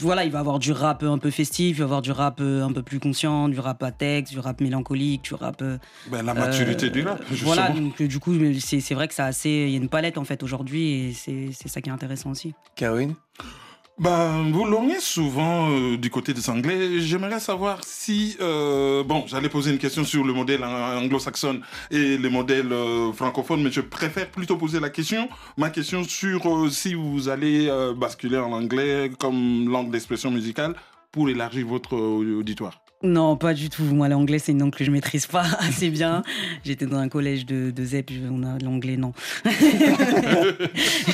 [SPEAKER 4] Voilà, il va y avoir du rap un peu festif, il va y avoir du rap euh, un peu plus conscient, du rap à texte, du rap mélancolique, du rap. euh,
[SPEAKER 3] Ben, la maturité du rap,
[SPEAKER 4] Voilà, donc euh, du coup, c'est c'est vrai que ça a assez. Il y a une palette en fait aujourd'hui et c'est c'est ça qui est intéressant aussi.
[SPEAKER 1] Karine
[SPEAKER 3] Ben, vous lorgnez souvent euh, du côté des Anglais. J'aimerais savoir si... euh, bon, j'allais poser une question sur le modèle an- anglo-saxon et le modèle euh, francophone, mais je préfère plutôt poser la question, ma question sur si vous allez basculer en anglais comme langue d'expression musicale pour élargir votre auditoire.
[SPEAKER 4] Non, pas du tout. Moi, l'anglais, c'est une langue que je maîtrise pas <laughs> assez bien. J'étais dans un collège de, de ZEP, on a l'anglais, non. <laughs>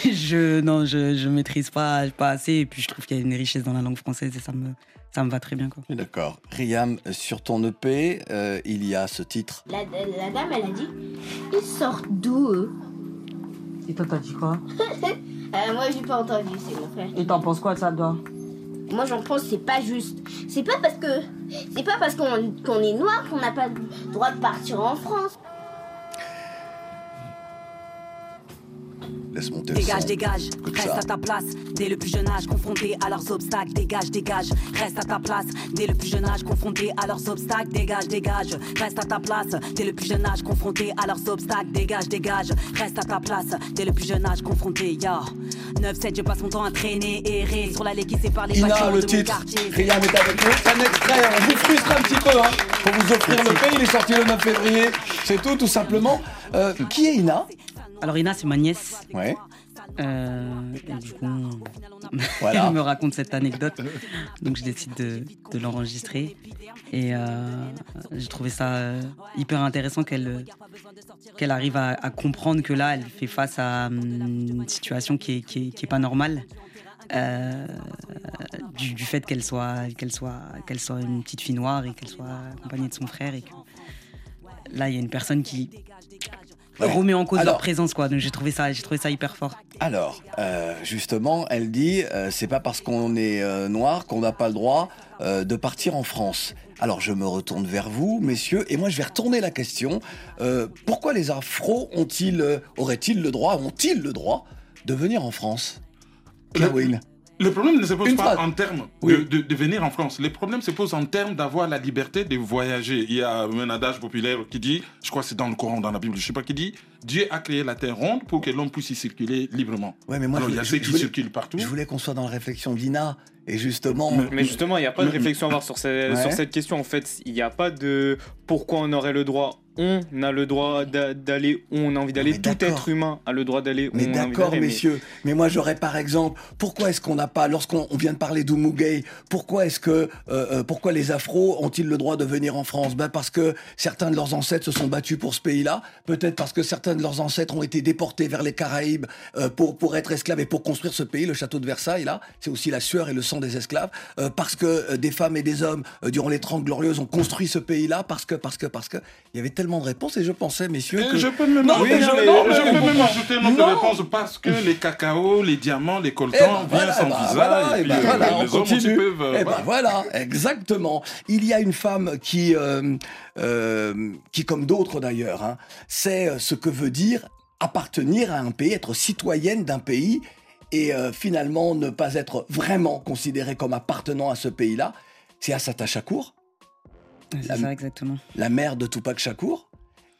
[SPEAKER 4] je, non, je, je maîtrise pas, pas assez. Et puis, je trouve qu'il y a une richesse dans la langue française et ça me, ça me va très bien. Quoi.
[SPEAKER 1] D'accord. Riam, sur ton EP, euh, il y a ce titre.
[SPEAKER 10] La, la dame, elle a dit Ils sortent d'où eux
[SPEAKER 4] Et toi, t'as dit quoi <laughs>
[SPEAKER 10] Euh, Moi, j'ai pas entendu, c'est mon frère.
[SPEAKER 4] Et t'en penses quoi de ça, toi?
[SPEAKER 10] Moi, j'en pense c'est pas juste. C'est pas parce que c'est pas parce qu'on est noir qu'on n'a pas le droit de partir en France.
[SPEAKER 1] Laisse monter le
[SPEAKER 5] Dégage,
[SPEAKER 1] son.
[SPEAKER 5] dégage, reste à ta place. Dès le plus jeune âge, confronté à leurs obstacles. Dégage, dégage, reste à ta place. Dès le plus jeune âge, confronté à leurs obstacles. Dégage, dégage, reste à ta place. Dès le plus jeune âge, confronté à leurs obstacles. Dégage, dégage, reste à ta place. Dès le plus jeune âge, confronté, ya. 9-7, je passe mon temps à traîner, errer sur l'allée qui sépare les
[SPEAKER 1] Ina, le
[SPEAKER 5] de mon
[SPEAKER 1] titre.
[SPEAKER 5] quartier.
[SPEAKER 1] Riam est avec nous. C'est un extrait. On vous frustre un petit peu hein, pour vous offrir le pays. Il est sorti le 9 février. C'est tout, tout simplement. Euh, qui est Ina?
[SPEAKER 4] Alors Ina, c'est ma nièce.
[SPEAKER 1] Ouais.
[SPEAKER 4] Euh, et du coup, <laughs>
[SPEAKER 1] Voilà.
[SPEAKER 4] elle me raconte cette anecdote. Donc je décide de, de l'enregistrer. Et euh, j'ai trouvé ça euh, hyper intéressant qu'elle qu'elle arrive à, à comprendre que là, elle fait face à hum, une situation qui est, qui est, qui est pas normale. Euh, du, du fait qu'elle soit, qu'elle soit, qu'elle soit une petite fille noire et qu'elle soit accompagnée de son frère et que là il y a une personne qui
[SPEAKER 1] Ouais.
[SPEAKER 4] remet en cause
[SPEAKER 1] Alors-
[SPEAKER 4] leur présence quoi. Donc j'ai trouvé ça, j'ai trouvé ça hyper fort.
[SPEAKER 1] Alors, euh, justement, elle dit euh, c'est pas parce qu'on est euh, noir qu'on n'a pas le droit euh, de partir en France. Alors, je me retourne vers vous, messieurs, et moi je vais retourner la question. Euh, pourquoi les Afros ont-ils, auraient-ils le droit, ont-ils le droit de venir en France? Kerwin.
[SPEAKER 3] Le problème ne se pose
[SPEAKER 1] Une
[SPEAKER 3] pas
[SPEAKER 1] phrase.
[SPEAKER 3] en termes
[SPEAKER 1] Oui.
[SPEAKER 3] de, de- de venir en France. Le problème se pose en termes d'avoir la liberté de voyager. Il y a un adage populaire qui dit, je crois que c'est dans le Coran, dans la Bible, je sais pas qui dit, Dieu a créé la terre ronde pour que l'homme puisse y circuler librement.
[SPEAKER 1] Ouais, mais moi,
[SPEAKER 3] Alors
[SPEAKER 1] je
[SPEAKER 3] il y a
[SPEAKER 1] voulais-
[SPEAKER 3] ceux qui
[SPEAKER 1] voulais-
[SPEAKER 3] circulent partout.
[SPEAKER 1] Je voulais qu'on soit dans la réflexion d'Ina, et justement.
[SPEAKER 7] Mais justement, il n'y a pas de réflexion à avoir sur, ce-
[SPEAKER 1] Ouais.
[SPEAKER 7] sur cette question. En fait, il n'y a pas de pourquoi on aurait le droit. On a le droit d'a- d'aller où on a envie d'aller. Tout
[SPEAKER 1] d'accord.
[SPEAKER 7] être humain a le droit d'aller où
[SPEAKER 1] Mais
[SPEAKER 7] on a envie
[SPEAKER 1] d'accord,
[SPEAKER 7] d'aller. mais-
[SPEAKER 1] messieurs. Mais moi, j'aurais par exemple, pourquoi est-ce qu'on n'a pas, lorsqu'on on vient de parler d'Oumugay, pourquoi est-ce que, euh, euh, pourquoi les Afros ont-ils le droit de venir en France? Ben parce que certains de leurs ancêtres se sont battus pour ce pays-là. Peut-être parce que certains de leurs ancêtres ont été déportés vers les Caraïbes euh, pour pour être esclaves et pour construire ce pays, le château de Versailles. Là, c'est aussi la sueur et le sang des esclaves. Euh, parce que euh, des femmes et des hommes durant les Trente Glorieuses ont construit ce pays-là. Parce que, parce que, parce que, il y avait tellement de réponses et je pensais, messieurs,
[SPEAKER 3] Et
[SPEAKER 1] que
[SPEAKER 3] je peux même,
[SPEAKER 1] Non,
[SPEAKER 3] oui,
[SPEAKER 1] mais
[SPEAKER 3] je,
[SPEAKER 1] je-
[SPEAKER 3] non,
[SPEAKER 1] non,
[SPEAKER 3] je
[SPEAKER 1] mais-
[SPEAKER 3] peux même ajouter une autre réponse parce que les cacao, les diamants, les coltans
[SPEAKER 1] Eh ben
[SPEAKER 3] viennent
[SPEAKER 1] voilà,
[SPEAKER 3] sans
[SPEAKER 1] eh ben
[SPEAKER 3] visa.
[SPEAKER 1] voilà,
[SPEAKER 3] et
[SPEAKER 1] eh voilà, on continue. Eh ben exactement. Il y a une femme qui, euh, euh, qui comme d'autres d'ailleurs, hein, sait euh, ce que veut dire appartenir à un pays, être citoyenne d'un pays et euh, finalement ne pas être vraiment considérée comme appartenant à ce pays-là. C'est Assata Shakur,
[SPEAKER 4] C'est
[SPEAKER 1] La-
[SPEAKER 4] ça exactement.
[SPEAKER 1] la mère de Tupac Shakur.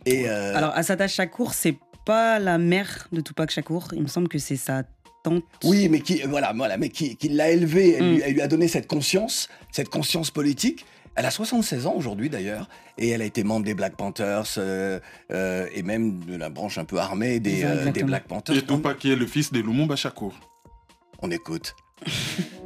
[SPEAKER 1] Et euh,
[SPEAKER 4] Alors Assata Shakur, c'est pas la mère de Tupac Shakur. Il me semble que c'est sa tante.
[SPEAKER 1] Oui, mais qui, voilà, voilà, mais qui, qui l'a élevée, elle,
[SPEAKER 4] Mm.
[SPEAKER 1] lui, elle lui a donné cette conscience, cette conscience politique. Elle a 76 ans aujourd'hui d'ailleurs, et elle a été membre des Black Panthers euh, euh, et même de la branche un peu armée des, euh, des. Black Panthers.
[SPEAKER 3] Et Tupac qui est le fils de Lumumba Shakur.
[SPEAKER 1] On écoute. <laughs>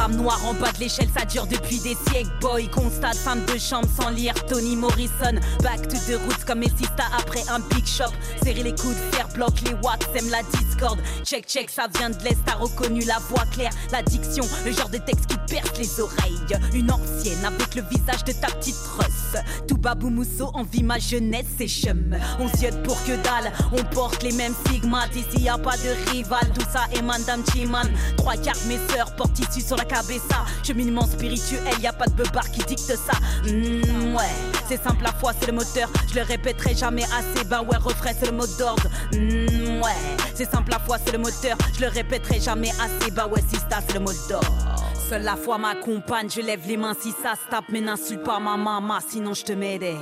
[SPEAKER 5] Femme noire en bas de l'échelle, ça dure depuis des siècles. Boy, constate, femme de chambre sans lire. Tony Morrison, back to the roots comme Sista après un big shop. Serrer les coudes, faire bloc, les watts, aiment la discorde. Check, check, ça vient de l'Est, t'as reconnu la voix claire. La diction, le genre de texte qui perce les oreilles. Une ancienne avec le visage de ta petite russe. Tout babou mousseau, envie ma jeunesse, c'est chum. On ziote pour que dalle, on porte les mêmes stigmates. Ici y a pas de rival, tout ça est Madame Chiman. Trois quarts mes sœurs portent issu sur la cabessa. Cheminement spirituel, y a pas de beubard qui dicte ça. Mm, ouais, c'est simple, la foi c'est le moteur. Je le répéterai jamais assez, ben ouais, refrain c'est le mot d'ordre. Mm, ouais, c'est simple, la foi c'est le moteur. Je le répéterai jamais assez, ben ouais, sista c'est le mot d'ordre. Seule la foi m'accompagne, je lève les mains si ça se tape, mais n'insulte pas ma maman, sinon je te m'aidais.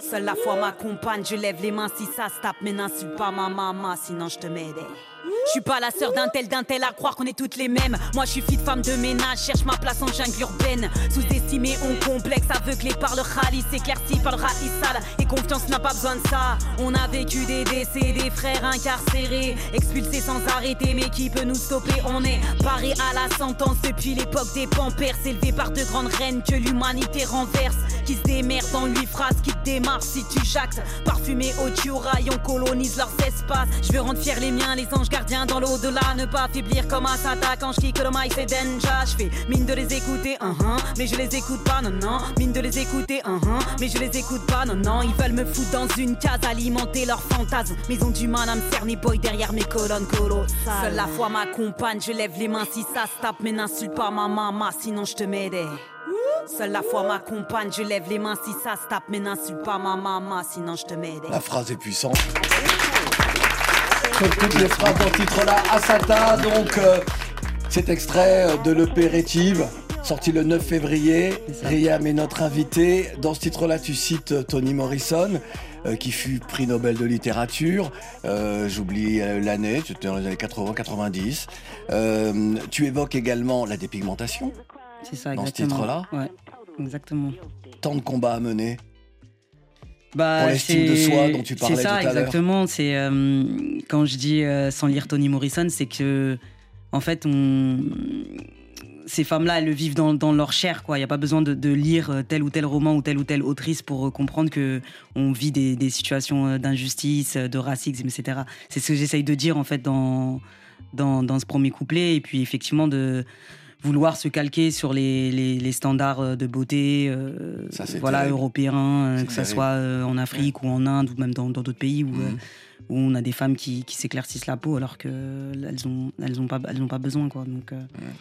[SPEAKER 5] Seule la foi m'accompagne, je lève les mains si ça se tape, mais n'insulte pas ma maman, sinon je te m'aidais. Je suis pas la sœur d'un tel d'un tel à croire qu'on est toutes les mêmes. Moi je suis fille de femme de ménage, cherche ma place en jungle urbaine. Sous-estimé, on complexe, aveuglé par le rallye, s'éclairci par le sale Et confiance n'a pas besoin de ça. On a vécu des décès, des frères incarcérés, expulsés sans arrêter, mais qui peut nous stopper? On est paré à la sentence depuis l'époque des pampers, élevé par de grandes reines que l'humanité renverse. Qui se démerdent en huit phrases, qui te démarrent si tu jactes. Parfumé au rayon colonise leurs espaces. Je veux rendre fiers les miens, les anges gardien dans l'au-delà, ne pas faiblir comme un sata quand je kick le mic c'est denja. Je fais mine de les écouter, uh -huh, mais je les écoute pas, non non. Mine de les écouter, uh -huh, mais je les écoute pas, non non. Ils veulent me foutre dans une case, alimenter leurs fantasmes, mais ils ont du mal à me cerner boy derrière mes colonnes colossales. Seule la foi m'accompagne, je lève les mains si ça se tape, mais n'insulte pas ma maman, sinon je te m'aidais. Seule la foi m'accompagne, je lève les mains si ça se tape, mais n'insulte pas ma maman, sinon je te m'aidais.
[SPEAKER 1] La phrase est puissante. Toutes les phrases dans titre-là, Asata, donc euh, cet extrait euh, de l'EP Rétive, sorti le 9 février. Riam est notre invité. Dans ce titre-là, tu cites euh, Toni Morrison, euh, qui fut prix Nobel de littérature. Euh, J'oublie l'année, c'était dans les années 80-90. Euh, tu évoques également la dépigmentation.
[SPEAKER 4] C'est ça,
[SPEAKER 1] Dans ce
[SPEAKER 4] exactement.
[SPEAKER 1] titre-là
[SPEAKER 4] Ouais, exactement.
[SPEAKER 1] Tant de combats à mener.
[SPEAKER 4] Bah,
[SPEAKER 1] Pour l'estime de
[SPEAKER 4] c'est-
[SPEAKER 1] soi dont tu parlais
[SPEAKER 4] ça,
[SPEAKER 1] tout à l'heure.
[SPEAKER 4] exactement. C'est euh, quand je dis euh, sans lire Toni Morrison, c'est que en fait, on ces femmes-là, elles le vivent dans, dans leur chair, quoi. Il n'y a pas besoin de, de lire euh, tel ou tel roman ou telle ou telle autrice pour comprendre que on vit des, des situations d'injustice, de racisme, etc. C'est ce que j'essaye de dire en fait dans, dans dans ce premier couplet, et puis effectivement de vouloir se calquer sur les, les, les standards euh, de beauté euh,
[SPEAKER 1] Ça,
[SPEAKER 4] voilà,
[SPEAKER 1] terrible.
[SPEAKER 4] européens, euh, que ce soit euh, en Afrique ou en Inde ou même dans d'autres pays où,
[SPEAKER 1] Mhm.
[SPEAKER 4] Euh, où on a des femmes qui, qui s'éclaircissent la peau alors qu'elles ont, elles ont, pas, elles ont pas besoin. Quoi. Donc, euh,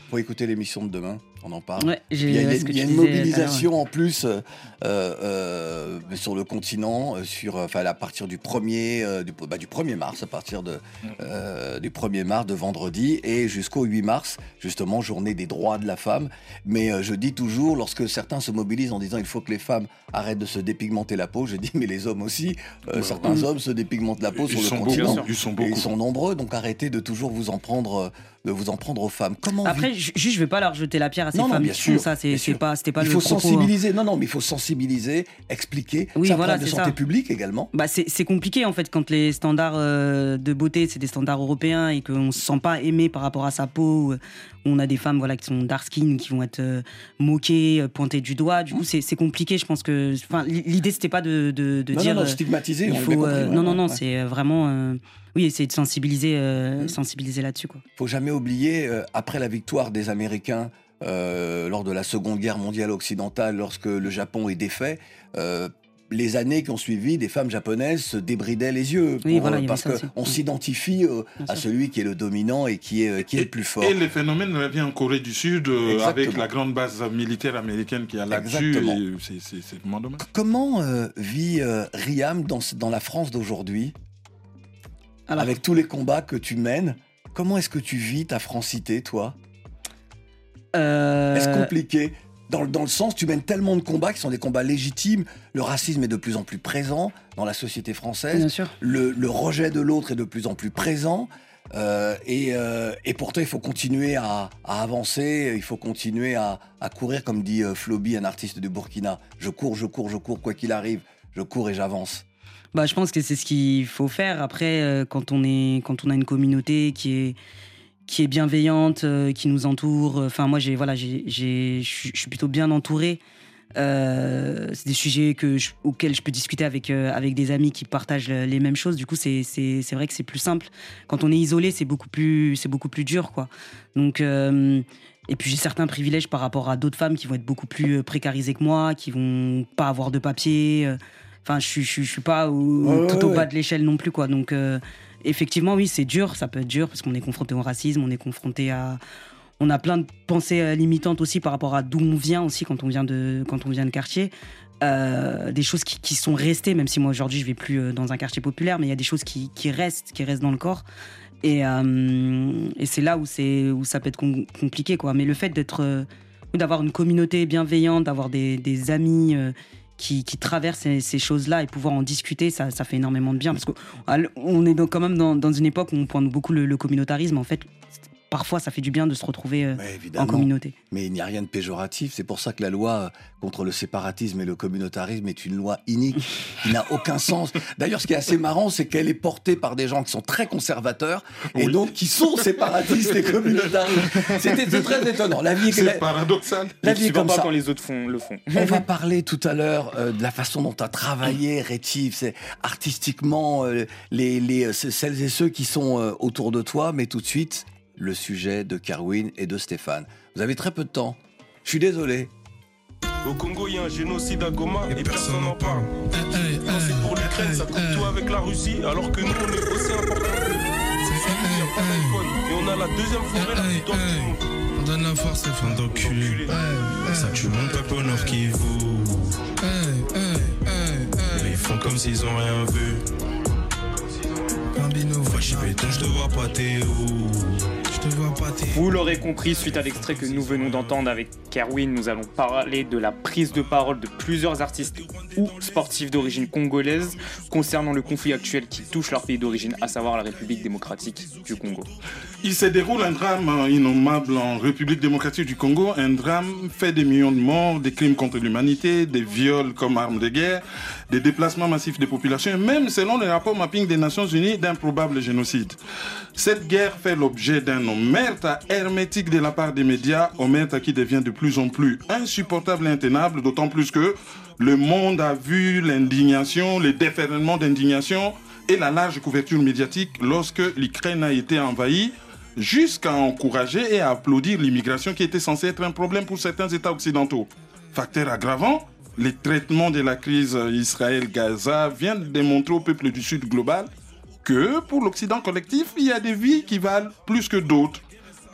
[SPEAKER 1] Faut écouter l'émission de demain, on en parle.
[SPEAKER 4] Ouais,
[SPEAKER 1] il y a,
[SPEAKER 4] ouais,
[SPEAKER 1] il y une mobilisation en plus euh, euh, sur le continent, euh, sur, euh, enfin, à partir du 1er, euh, du, bah, du 1er mars, à partir de, euh, du 1er mars, de vendredi, et jusqu'au 8 mars, justement, journée des droits de la femme. Mais euh, je dis toujours, lorsque certains se mobilisent en disant il faut que les femmes arrêtent de se dépigmenter la peau, je dis mais les hommes aussi, euh, certains
[SPEAKER 3] oui.
[SPEAKER 1] hommes se dépigmentent la peau sur le
[SPEAKER 3] sont
[SPEAKER 1] continent.
[SPEAKER 3] beaucoup, ils sont
[SPEAKER 1] Et
[SPEAKER 3] beaucoup.
[SPEAKER 1] ils sont nombreux, donc arrêtez de toujours vous en prendre, euh, de vous en prendre aux femmes. Comment
[SPEAKER 4] Après, ju- juste, je vais pas leur jeter la pierre à ces
[SPEAKER 1] non, non,
[SPEAKER 4] femmes
[SPEAKER 1] bien sûr,
[SPEAKER 4] ça. C'est pas, c'était pas
[SPEAKER 1] il
[SPEAKER 4] le
[SPEAKER 1] faut
[SPEAKER 4] propos, hein.
[SPEAKER 1] sensibiliser. Non, non, mais il faut sensibiliser, expliquer.
[SPEAKER 4] Oui,
[SPEAKER 1] un
[SPEAKER 4] voilà,
[SPEAKER 1] de santé
[SPEAKER 4] ça.
[SPEAKER 1] publique également.
[SPEAKER 4] Bah, c'est c'est compliqué en fait quand les standards euh, de beauté c'est des standards européens et qu'on se sent pas aimé par rapport à sa peau. où On a des femmes voilà qui sont dark skin qui vont être euh, moquées, euh, pointées du doigt. Du coup c'est c'est compliqué. Je pense que enfin l'idée c'était pas de, de, de
[SPEAKER 1] Non,
[SPEAKER 4] dire
[SPEAKER 1] non, non,
[SPEAKER 4] euh,
[SPEAKER 1] stigmatiser,
[SPEAKER 4] il faut,
[SPEAKER 1] bien compris,
[SPEAKER 4] euh,
[SPEAKER 1] ouais,
[SPEAKER 4] non non non
[SPEAKER 1] ouais.
[SPEAKER 4] c'est euh, vraiment euh, oui essayer de sensibiliser euh,
[SPEAKER 1] Mm.
[SPEAKER 4] sensibiliser là-dessus quoi.
[SPEAKER 1] faut jamais oublier, euh, après la victoire des Américains euh, lors de la Seconde Guerre mondiale occidentale, lorsque le Japon est défait, euh, les années qui ont suivi, des femmes japonaises se débridaient les yeux.
[SPEAKER 4] Oui,
[SPEAKER 1] pour,
[SPEAKER 4] voilà, il avait
[SPEAKER 1] parce qu'on
[SPEAKER 4] Mm.
[SPEAKER 1] s'identifie euh, à celui qui est le dominant et qui est, qui est le plus fort.
[SPEAKER 3] Et les phénomènes reviennent en Corée du Sud euh, avec la grande base militaire américaine qui a là-dessus. C'est vraiment dommage.
[SPEAKER 1] Comment euh, vit euh, Riam dans la France d'aujourd'hui?
[SPEAKER 4] Alors-
[SPEAKER 1] Avec tous les combats que tu mènes, comment est-ce que tu vis ta francité, toi?
[SPEAKER 4] Euh,
[SPEAKER 1] Est-ce compliqué? Dans, le- dans le sens, tu mènes tellement de combats qui sont des combats légitimes. Le racisme est de plus en plus présent dans la société française.
[SPEAKER 4] Bien sûr.
[SPEAKER 1] Le, le rejet de l'autre est de plus en plus présent. Euh, et, euh, et pourtant, il faut continuer à, à avancer, il faut continuer à, à courir, comme dit euh, Floby, un artiste du Burkina. Je cours, je cours, je cours, quoi qu'il arrive, je cours et j'avance.
[SPEAKER 4] Bah, je pense que c'est ce qu'il faut faire. Après, euh, quand on est, quand on a une communauté qui est, qui est bienveillante, euh, qui nous entoure. euh, Enfin, moi, j'ai, voilà, je suis plutôt bien entouré. C'est des sujets que je- auxquels je peux discuter avec avec des amis qui partagent le- les mêmes choses. Du coup, c'est c'est vrai que c'est plus simple. Quand on est isolé, c'est beaucoup plus c'est beaucoup plus dur, quoi. Donc et puis j'ai certains privilèges par rapport à d'autres femmes qui vont être beaucoup plus précarisées que moi, qui vont pas avoir de papier. Enfin, je suis je suis- je suis pas au-
[SPEAKER 1] Ouais,
[SPEAKER 4] tout
[SPEAKER 1] ouais,
[SPEAKER 4] au bas de l'échelle non plus, quoi. Donc euh, effectivement, oui, c'est dur. Ça peut être dur parce qu'on est confronté au racisme, on est confronté à on a plein de pensées euh, limitantes aussi par rapport à d'où on vient aussi quand on vient de quand on vient de quartier. Euh, des choses qui, qui sont restées, même si moi aujourd'hui je vais plus dans un quartier populaire, mais il y a des choses qui, qui restent, qui restent dans le corps. Et, euh, et c'est là où c'est où ça peut être com- compliqué, quoi. Mais le fait d'être, euh, d'avoir une communauté bienveillante, d'avoir des, des amis qui, qui traversent ces, choses-là et pouvoir en discuter, ça, fait énormément de bien. Parce qu'on est quand même dans, une époque où on pointe beaucoup le communautarisme. En fait, parfois, ça fait du bien de se retrouver euh, en communauté.
[SPEAKER 1] Mais il n'y a rien de péjoratif. C'est pour ça que la loi contre le séparatisme et le communautarisme est une loi inique <laughs> qui n'a aucun sens. D'ailleurs, ce qui est assez marrant, c'est qu'elle est portée par des gens qui sont très conservateurs et donc qui sont séparatistes et communautaristes. C'était c'est très étonnant. La vie,
[SPEAKER 3] C'est
[SPEAKER 1] la-
[SPEAKER 3] paradoxal.
[SPEAKER 1] La
[SPEAKER 7] Je
[SPEAKER 1] vie est comme
[SPEAKER 7] pas
[SPEAKER 1] ça.
[SPEAKER 7] quand les autres font, le font.
[SPEAKER 1] On va parler tout à l'heure euh, de la façon dont tu as travaillé, Rétif, c'est artistiquement, euh, les, les, celles et ceux qui sont euh, autour de toi, mais tout de suite, le sujet de Carwin et de Stéphane. Vous avez très peu de temps. Je suis désolé.
[SPEAKER 11] Au Congo, il y a un génocide à Goma et, personne n'en parle. Quand c'est pour l'Ukraine, ça coupe tout avec la Russie, alors que nous, on est aussi important que Et on a la deuxième forêt la plus dense du monde.
[SPEAKER 12] On donne la force, Stéphane d'enculé. Ça tue mon peuple au Nord Kivu. Mais ils font comme s'ils ont rien vu. Bambino, va donc je te vois pas, t'es où Je te vois pas, t'es
[SPEAKER 7] Vous l'aurez compris, suite à l'extrait que nous venons d'entendre avec Kerwin, nous allons parler de la prise de parole de plusieurs artistes ou sportifs d'origine congolaise concernant le conflit actuel qui touche leur pays d'origine, à savoir la République démocratique du Congo.
[SPEAKER 3] Il se déroule un drame innommable en République démocratique du Congo, un drame fait des millions de morts, des crimes contre l'humanité, des viols comme arme de guerre, des déplacements massifs des populations, et même selon les rapports mapping des Nations Unies, d'un probable génocide. Cette guerre fait l'objet d'un omerta hermétique de la part des médias, omerta qui devient de plus en plus insupportable et intenable, d'autant plus que le monde a vu l'indignation, le déferlement d'indignation et la large couverture médiatique lorsque l'Ukraine a été envahie jusqu'à encourager et à applaudir l'immigration qui était censée être un problème pour certains États occidentaux. Facteur aggravant, les traitements de la crise Israël-Gaza viennent démontrer au peuple du Sud global que pour l'Occident collectif, il y a des vies qui valent plus que d'autres.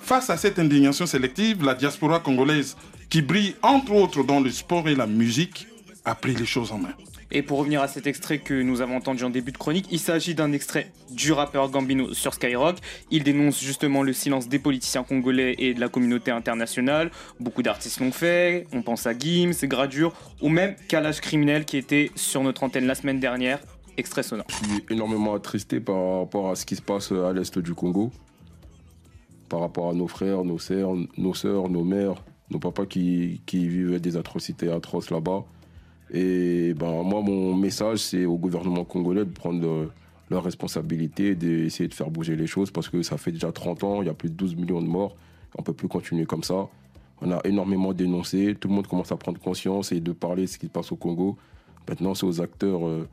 [SPEAKER 3] Face à cette indignation sélective, la diaspora congolaise, qui brille entre autres dans le sport et la musique, a pris les choses en main.
[SPEAKER 7] Et pour revenir à cet extrait que nous avons entendu en début de chronique, il s'agit d'un extrait du rappeur Gambino sur Skyrock. Il dénonce justement le silence des politiciens congolais et de la communauté internationale. Beaucoup d'artistes l'ont fait. On pense à Gims, Gradure ou même Kalash Criminel qui était sur notre antenne la semaine dernière.
[SPEAKER 13] Je suis énormément attristé par rapport à ce qui se passe à l'est du Congo. Par rapport à nos frères, nos sœurs, nos, sœurs, nos mères, nos papas qui, vivent des atrocités atroces là-bas. Et ben, moi, mon message, c'est au gouvernement congolais de prendre leurs responsabilités, d'essayer de faire bouger les choses parce que ça fait déjà 30 ans, il y a plus de 12 millions de morts. On ne peut plus continuer comme ça. On a énormément dénoncé, tout le monde commence à prendre conscience et de parler de ce qui se passe au Congo. Maintenant, c'est aux acteurs euh,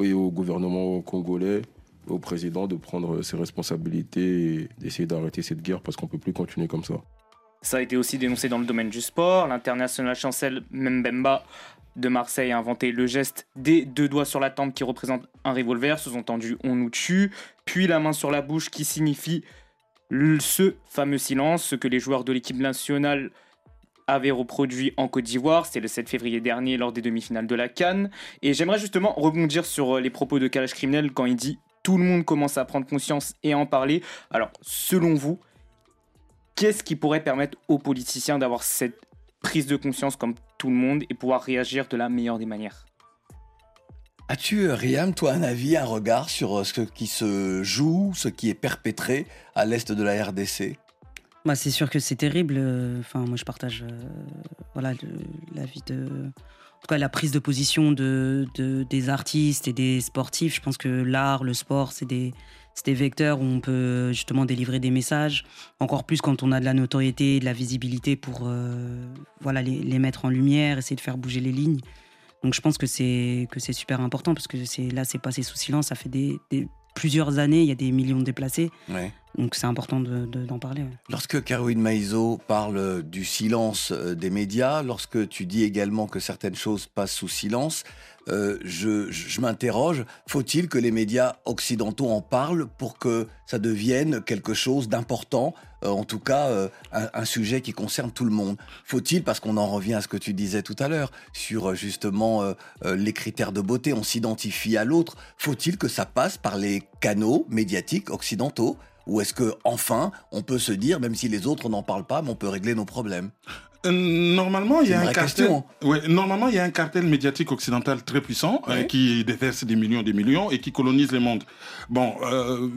[SPEAKER 13] et au gouvernement congolais, au président de prendre ses responsabilités et d'essayer d'arrêter cette guerre parce qu'on ne peut plus continuer comme ça.
[SPEAKER 7] Ça a été aussi dénoncé dans le domaine du sport. L'international chancel Mbemba de Marseille a inventé le geste des deux doigts sur la tempe qui représente un revolver, sous-entendu on nous tue, puis la main sur la bouche qui signifie ce fameux silence, ce que les joueurs de l'équipe nationale avaient reproduit en Côte d'Ivoire, c'est le 7 février dernier lors des demi-finales de la Cannes. Et j'aimerais justement rebondir sur euh, les propos de Kalash Criminel quand il dit tout le monde commence à prendre conscience et à en parler. Alors, selon vous, qu'est-ce qui pourrait permettre aux politiciens d'avoir cette prise de conscience comme tout le monde et pouvoir réagir de la meilleure des manières?
[SPEAKER 1] As-tu, euh, Riam, toi, un avis, un regard sur euh, ce qui se joue, ce qui est perpétré à l'est de la RDC
[SPEAKER 4] Bah, c'est sûr que c'est terrible. euh, Enfin, moi, je partage euh, voilà, la prise de position de, de- des artistes et des sportifs. Je pense que l'art, le sport, c'est des, vecteurs où on peut justement délivrer des messages. Encore plus quand on a de la notoriété, de la visibilité pour euh, voilà, les, mettre en lumière, essayer de faire bouger les lignes. Donc, je pense que c'est, super important parce que là, c'est passé sous silence. Ça fait des, plusieurs années, il y a des millions de déplacés. Donc, c'est important de- de- d'en parler.
[SPEAKER 1] Lorsque Caroline Maïzo parle du silence euh, des médias, lorsque tu dis également que certaines choses passent sous silence, euh, je, m'interroge, faut-il que les médias occidentaux en parlent pour que ça devienne quelque chose d'important, euh, en tout cas euh, un, sujet qui concerne tout le monde? Faut-il, parce qu'on en revient à ce que tu disais tout à l'heure, sur euh, justement euh, euh, les critères de beauté, on s'identifie à l'autre, faut-il que ça passe par les canaux médiatiques occidentaux? Ou est-ce que enfin, on peut se dire, même si les autres n'en parlent pas, mais on peut régler nos problèmes
[SPEAKER 3] Euh, Normalement, il y a un cartel.
[SPEAKER 1] question.
[SPEAKER 3] Ouais, normalement, il y a un cartel médiatique occidental très puissant euh, qui déverse des millions, des millions et qui colonise le monde. Bon, euh,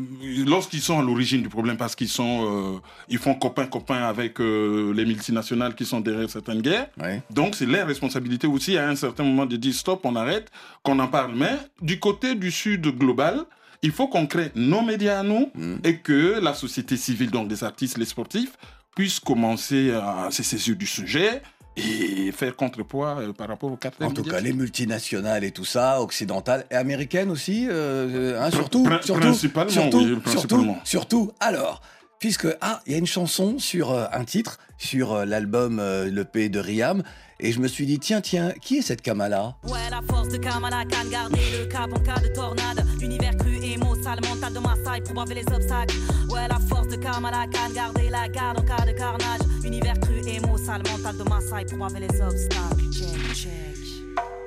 [SPEAKER 3] lorsqu'ils sont à l'origine du problème, parce qu'ils sont, euh, ils font copain copain avec les multinationales qui sont derrière certaines guerres. Donc, c'est leur responsabilité aussi à un certain moment de dire stop, on arrête, qu'on en parle. Mais du côté du Sud global. Il faut qu'on crée nos médias à nous et que la société civile, donc les artistes, les sportifs, puissent commencer à se saisir du sujet et faire contrepoids euh, par rapport au cartel.
[SPEAKER 1] En tout cas, les multinationales et tout ça, occidentales et américaines aussi, euh, hein, surtout,
[SPEAKER 3] Prin-
[SPEAKER 1] surtout,
[SPEAKER 3] principalement,
[SPEAKER 1] surtout,
[SPEAKER 3] oui,
[SPEAKER 1] surtout,
[SPEAKER 3] principalement.
[SPEAKER 1] surtout. Alors, puisque ah, il y a une chanson sur euh, un titre sur euh, l'album Le P de Riam, et je me suis dit tiens tiens, qui est cette Kamala
[SPEAKER 5] Ouais, la force de Kamala Khan, garder le cap en cas de tornade. Univers cru, émo, sale mental de Maasai pour braver les obstacles. Ouais, la force de Kamala Khan, garder la garde en cas de carnage. Univers cru, émo, sale mental de Maasai pour braver les obstacles. Check, check.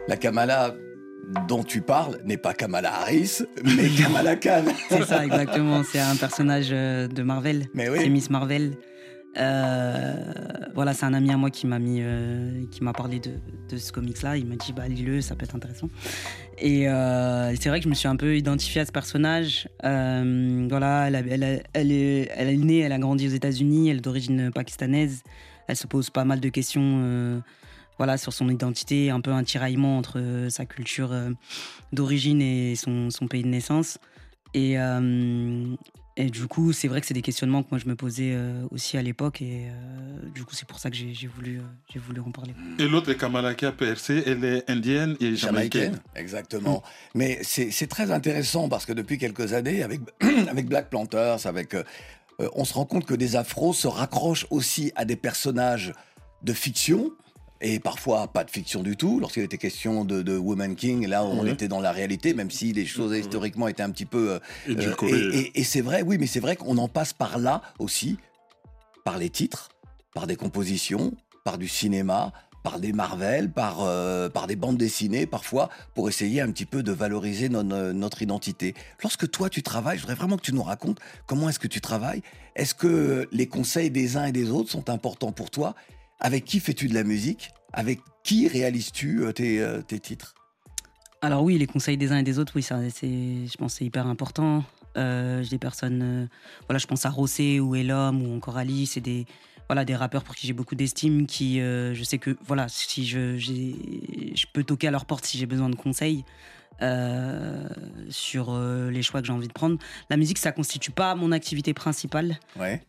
[SPEAKER 1] La Kamala dont tu parles n'est pas Kamala Harris, mais <laughs> Kamala Khan.
[SPEAKER 4] C'est ça, exactement. C'est un personnage euh, de Marvel. C'est Miss Marvel. Euh, voilà, c'est un ami à moi qui m'a mis, euh, qui m'a parlé de, ce comics-là. Il m'a dit, bah lis-le, ça peut être intéressant. Et euh, c'est vrai que je me suis un peu identifié à ce personnage. Voilà, elle, est, elle est née, elle a grandi aux États-Unis, elle est d'origine pakistanaise. Elle se pose pas mal de questions. voilà, sur son identité, un peu un tiraillement entre sa culture d'origine et son, son pays de naissance. Et du coup, c'est vrai que c'est des questionnements que moi je me posais euh, aussi à l'époque. Et euh, du coup, c'est pour ça que j'ai j'ai voulu, euh, j'ai voulu en parler.
[SPEAKER 3] Et l'autre est Kamala qui a percé, elle est indienne et jamaïcaine.
[SPEAKER 1] Exactement. Mais c'est c'est très intéressant parce que depuis quelques années, avec, <clears throat> avec Black Panthers, avec, on se rend compte que des afros se raccrochent aussi à des personnages de fiction. Et parfois pas de fiction du tout. Lorsqu'il était question de, de Woman King, là on
[SPEAKER 3] Mhm.
[SPEAKER 1] était dans la réalité, même si les choses historiquement étaient un petit peu. euh, euh, et et- et c'est vrai, oui, mais c'est vrai qu'on en passe par là aussi, par les titres, par des compositions, par du cinéma, par des Marvel, par, euh, par des bandes dessinées parfois, pour essayer un petit peu de valoriser non- euh, notre identité. Lorsque toi tu travailles, je voudrais vraiment que tu nous racontes comment est-ce que tu travailles. Est-ce que les conseils des uns et des autres sont importants pour toi? Avec qui fais-tu de la musique? Avec qui réalises-tu euh, tes, euh, tes titres?
[SPEAKER 4] Alors oui, les conseils des uns et des autres, oui, ça, c'est, je pense que c'est hyper important. Euh, j'ai des personnes, euh, voilà, je pense à Rossé ou Elom ou encore Ali, c'est des, voilà, des rappeurs pour qui j'ai beaucoup d'estime, qui, euh, je sais que, voilà, si je, je peux toquer à leur porte si j'ai besoin de conseils. sur les choix que j'ai envie de prendre. La musique, ça constitue pas mon activité principale.
[SPEAKER 1] Ouais.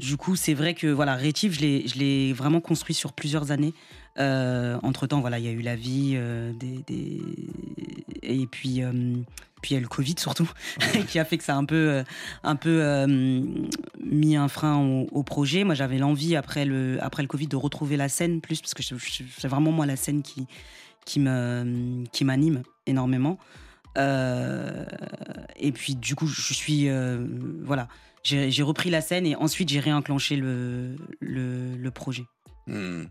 [SPEAKER 4] Euh, du coup, c'est vrai que voilà, Rétif, je l'ai, vraiment construit sur plusieurs années. entre temps, voilà, il y a eu la vie, euh, des, et puis, euh, puis il y a eu le Covid surtout, <laughs> qui a fait que ça a un peu, euh, un peu euh, mis un frein au, au projet. Moi, j'avais l'envie après le, après le Covid de retrouver la scène plus, parce que c'est vraiment moi la scène qui, qui qui m'anime énormément. Euh, et puis du coup, je suis euh, voilà, j'ai repris la scène et ensuite j'ai réenclenché le, le, le projet.
[SPEAKER 1] Hmm.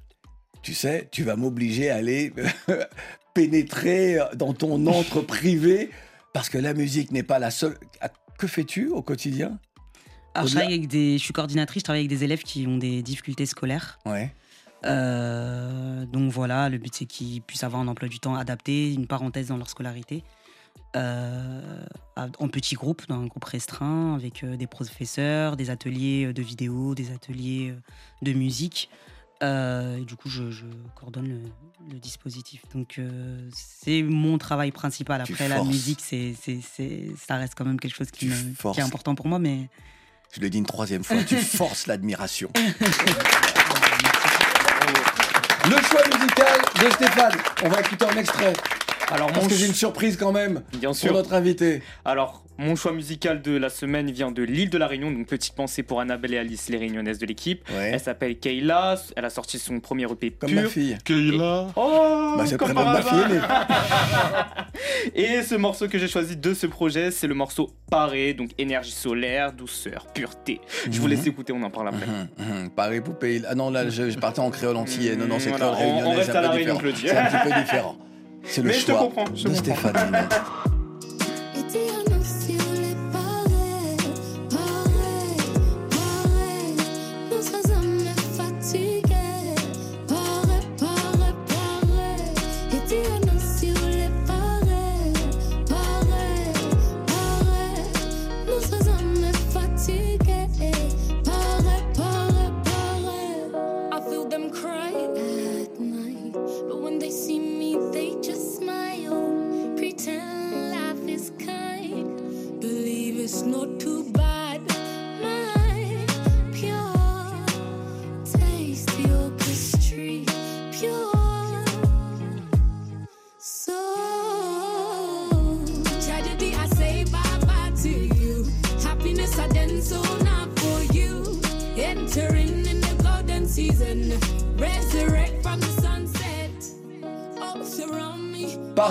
[SPEAKER 1] Tu sais, tu vas m'obliger à aller <laughs> pénétrer dans ton entre <laughs> privé parce que la musique n'est pas la seule. Ah, Que fais-tu au quotidien?
[SPEAKER 4] Alors, je,
[SPEAKER 1] Au-delà-
[SPEAKER 4] travaille avec des, je suis coordinatrice, je travaille avec des élèves qui ont des difficultés scolaires.
[SPEAKER 1] Ouais.
[SPEAKER 4] Euh, donc voilà, le but c'est qu'ils puissent avoir un emploi du temps adapté, une parenthèse dans leur scolarité. Euh, en petits groupes, dans un groupe restreint, avec euh, des professeurs, des ateliers euh, de vidéo, des ateliers de musique. Euh, et du coup, je, je coordonne le, le dispositif. Donc, euh, c'est mon travail principal. Après, la musique, c'est, ça reste quand même quelque chose qui, me- qui est important pour moi. Mais
[SPEAKER 1] Je le dis une troisième fois, tu <laughs> forces l'admiration. <laughs> Le choix musical de Stéphane. On va écouter un extrait.
[SPEAKER 7] Alors, mon
[SPEAKER 1] Parce que
[SPEAKER 7] ch-
[SPEAKER 1] j'ai une surprise quand même
[SPEAKER 7] Bien
[SPEAKER 1] pour
[SPEAKER 7] sûr.
[SPEAKER 1] notre invité.
[SPEAKER 7] Alors, mon choix musical de la semaine vient de l'île de la Réunion, donc petite pensée pour Annabelle et Alice, les réunionnaises de l'équipe. Elle s'appelle Kayla, elle a sorti son premier EP
[SPEAKER 1] Comme
[SPEAKER 7] pur.
[SPEAKER 1] ma fille.
[SPEAKER 3] Kayla.
[SPEAKER 7] Oh,
[SPEAKER 1] Bah, c'est
[SPEAKER 7] par
[SPEAKER 1] ma fille
[SPEAKER 7] hasard. <laughs> Et ce morceau que j'ai choisi de ce projet, c'est le morceau Paré, donc énergie solaire, douceur, pureté. Je vous
[SPEAKER 1] Mhm.
[SPEAKER 7] laisse écouter, on en parle après.
[SPEAKER 1] Hum, hum, Paris, poupée. Ah non, là, je, je partais en créole antillais. Non, non, c'est
[SPEAKER 7] Voilà,
[SPEAKER 1] créole
[SPEAKER 7] on- on reste
[SPEAKER 1] c'est
[SPEAKER 7] à
[SPEAKER 1] un
[SPEAKER 7] la Réunion.
[SPEAKER 1] C'est un petit peu différent. <laughs> C'est le
[SPEAKER 7] Mais je te
[SPEAKER 1] choix
[SPEAKER 7] comprends, je
[SPEAKER 1] de
[SPEAKER 7] comprends.
[SPEAKER 1] Stéphane. <laughs>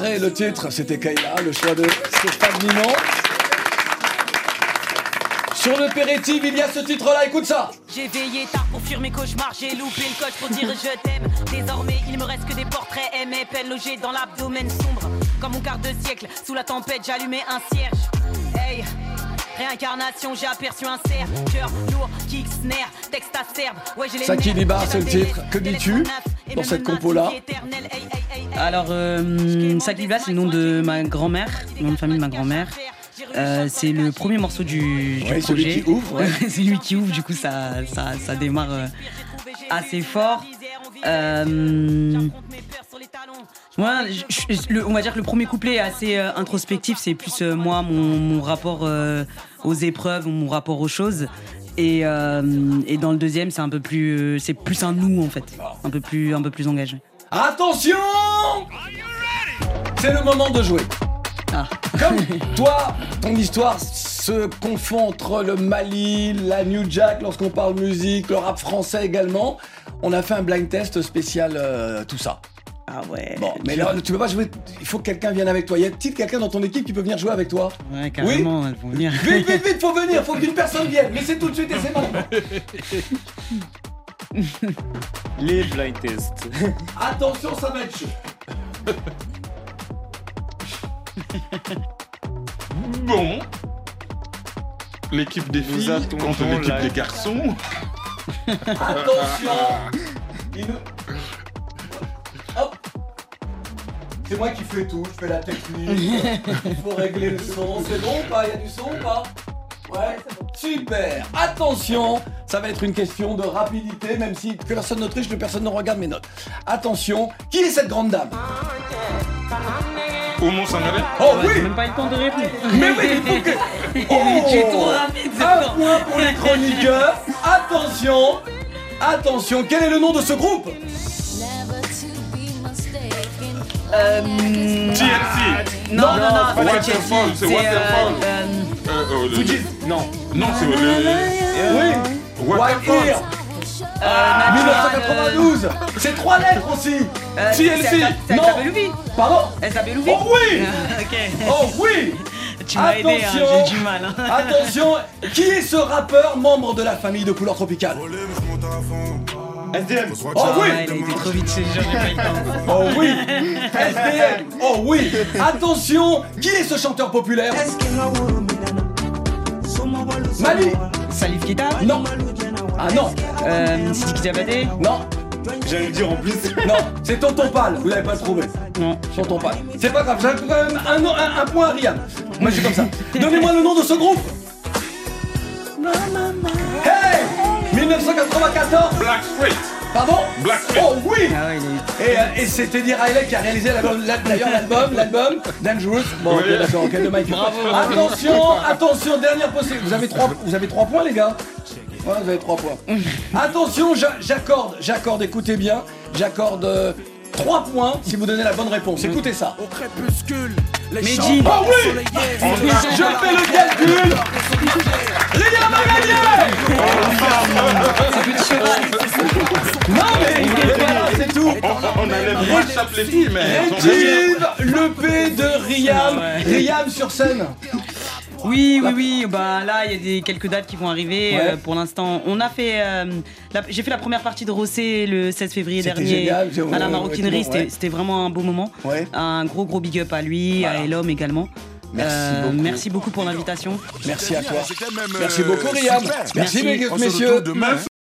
[SPEAKER 1] le titre, c'était Kayla, le choix de Stéphane Ninon. Sur le pérétif, il y a ce titre-là, écoute ça.
[SPEAKER 5] J'ai veillé tard pour fuir mes cauchemars, j'ai loupé le coche pour dire je t'aime. Désormais, il me reste que des portraits aimés, peine logés dans l'abdomen sombre. Comme mon quart de siècle, sous la tempête, j'allumais un cierge. Hey, réincarnation, j'ai aperçu un cerf. Cœur lourd, kick, snare, texte acerbe. Ouais, j'ai les
[SPEAKER 1] c'est le titre. Que dis-tu dans cette compo-là
[SPEAKER 4] Alors, euh, Saklibla, c'est le nom de ma grand-mère, le nom de famille de ma grand-mère. Euh, c'est le premier morceau du, du
[SPEAKER 1] Ouais, celui
[SPEAKER 4] projet.
[SPEAKER 1] qui ouvre, ouais. <laughs>
[SPEAKER 4] c'est lui qui ouvre, du coup ça, ça, ça démarre euh, assez fort. Euh, moi, je- je- le- on va dire que le premier couplet est assez euh, introspectif, c'est plus euh, moi, mon, mon rapport aux épreuves, mon rapport aux choses. Et, et dans le deuxième, c'est un peu plus, c'est plus un nous en fait, un peu plus, un peu plus engagé.
[SPEAKER 1] Attention C'est le moment de jouer. Comme <laughs> toi, ton histoire se confond entre le Mali, la New Jack lorsqu'on parle musique, le rap français également. On a fait un blind test spécial euh, tout ça.
[SPEAKER 4] Ah ouais.
[SPEAKER 1] Bon, mais là, tu peux pas jouer. Il faut que quelqu'un vienne avec toi. Y a-t-il quelqu'un dans ton équipe qui peut venir jouer avec toi
[SPEAKER 4] Ouais, carrément, elles vont venir.
[SPEAKER 1] Vite, vite, vite, <laughs> faut venir, faut qu'une personne vienne. Mais c'est tout de suite et c'est maintenant. <laughs> <laughs>
[SPEAKER 7] Les blind tests. <laughs>
[SPEAKER 1] Attention, ça va être chaud. <laughs>
[SPEAKER 3] Bon. L'équipe des filles contre l'équipe
[SPEAKER 7] la-
[SPEAKER 3] des garçons.
[SPEAKER 1] Attention Hop C'est moi qui fais tout, je fais la technique, il faut régler le son, c'est bon ou pas? Il y a du son ou pas? Ouais, super. Attention Ça va être une question de rapidité, même si que personne ne triche, que personne ne regarde mes notes. Attention, qui est cette grande dame?
[SPEAKER 3] Oumou Sangaré
[SPEAKER 1] Oh
[SPEAKER 4] Ouais,
[SPEAKER 1] oui.
[SPEAKER 4] même pas eu le temps de répondre.
[SPEAKER 1] Mais oui, il faut que... <laughs> Oh
[SPEAKER 4] Tu es trop rapide,
[SPEAKER 1] Un point pour les chroniqueurs. Attention Attention, quel est le nom de ce groupe?
[SPEAKER 4] Euh,
[SPEAKER 3] TLC.
[SPEAKER 4] Non, non, non, c'est pas
[SPEAKER 3] Waterfall, c'est
[SPEAKER 4] c'est,
[SPEAKER 3] Waterfall.
[SPEAKER 4] euh,
[SPEAKER 3] Euh,
[SPEAKER 7] Fujis Non.
[SPEAKER 3] Non, c'est le.
[SPEAKER 1] Oui White
[SPEAKER 3] Waterfall.
[SPEAKER 1] Ear
[SPEAKER 4] euh,
[SPEAKER 1] 1992 C'est trois lettres aussi
[SPEAKER 4] euh, c'est-
[SPEAKER 1] Non
[SPEAKER 4] Elle s'appelle Louis
[SPEAKER 1] Pardon
[SPEAKER 4] Elle s'appelle Louis
[SPEAKER 1] Oh oui. <laughs> Oh oui <laughs>
[SPEAKER 4] Tu m'as aidé, hein,
[SPEAKER 1] Attention
[SPEAKER 4] j'ai du mal. hein.
[SPEAKER 1] Attention <laughs> Qui est ce rappeur membre de la famille de couleur tropicale?
[SPEAKER 7] SDM.
[SPEAKER 1] Oh oui
[SPEAKER 4] Ah, il a été trop vite, j'ai jamais pas eu le temps.
[SPEAKER 1] Oh oui SDM Oh oui Attention Qui est ce chanteur populaire? Mali
[SPEAKER 4] Salif Keita?
[SPEAKER 1] Non Ah non
[SPEAKER 4] Euh, Sidi Diabaté
[SPEAKER 1] Non
[SPEAKER 7] J'allais le dire en plus.
[SPEAKER 1] Non, c'est Tonton Pal, vous l'avez pas trouvé.
[SPEAKER 4] Non.
[SPEAKER 1] Tonton Pal. C'est pas grave, j'ai quand même un, un- un point à Rian. Moi je suis comme ça. Donnez-moi le nom de ce groupe. Hey 1994
[SPEAKER 3] Black Street.
[SPEAKER 1] Pardon
[SPEAKER 3] Black Street.
[SPEAKER 1] Oh oui
[SPEAKER 4] Ah
[SPEAKER 1] Et, euh, et c'est Teddy Riley qui a réalisé l'album- d'ailleurs l'album, l'album Dangerous. Bon,
[SPEAKER 3] Oui.
[SPEAKER 1] d'accord, ok, de Mike.
[SPEAKER 4] Bravo.
[SPEAKER 1] Attention, attention, dernière possible. Vous avez trois, vous avez trois points, les gars. Ouais, vous avez trois points. Attention, j'a- j'accorde, j'accorde. Écoutez bien, j'accorde euh, trois points si vous donnez la bonne réponse. Écoutez ça.
[SPEAKER 9] Au crépuscule, les
[SPEAKER 4] Mehdi.
[SPEAKER 9] champs
[SPEAKER 1] Oh oui
[SPEAKER 9] les.
[SPEAKER 1] Je fais le calcul. Rien n'a gagné. Non mais c'est tout.
[SPEAKER 3] On les filles, mais. elles sont
[SPEAKER 1] Rétive le P de Riam. Riam sur scène.
[SPEAKER 4] Oui, oui, oui. Bah là, il y a des quelques dates qui vont arriver.
[SPEAKER 1] Ouais.
[SPEAKER 4] Euh, pour l'instant, on a fait. euh, la- J'ai fait la première partie de Rossé le 16 février
[SPEAKER 1] C'était
[SPEAKER 4] dernier
[SPEAKER 1] génial, j'ai-
[SPEAKER 4] à la maroquinerie.
[SPEAKER 1] ouais,
[SPEAKER 4] C'était vraiment un beau moment.
[SPEAKER 1] Ouais.
[SPEAKER 4] Un gros gros big up à lui, à Elom également.
[SPEAKER 1] Merci
[SPEAKER 4] Euh,
[SPEAKER 1] beaucoup.
[SPEAKER 4] merci beaucoup pour l'invitation.
[SPEAKER 1] Merci à toi.
[SPEAKER 9] Même,
[SPEAKER 1] Merci
[SPEAKER 9] euh,
[SPEAKER 1] beaucoup Riam. Merci,
[SPEAKER 4] Merci.
[SPEAKER 1] messieurs.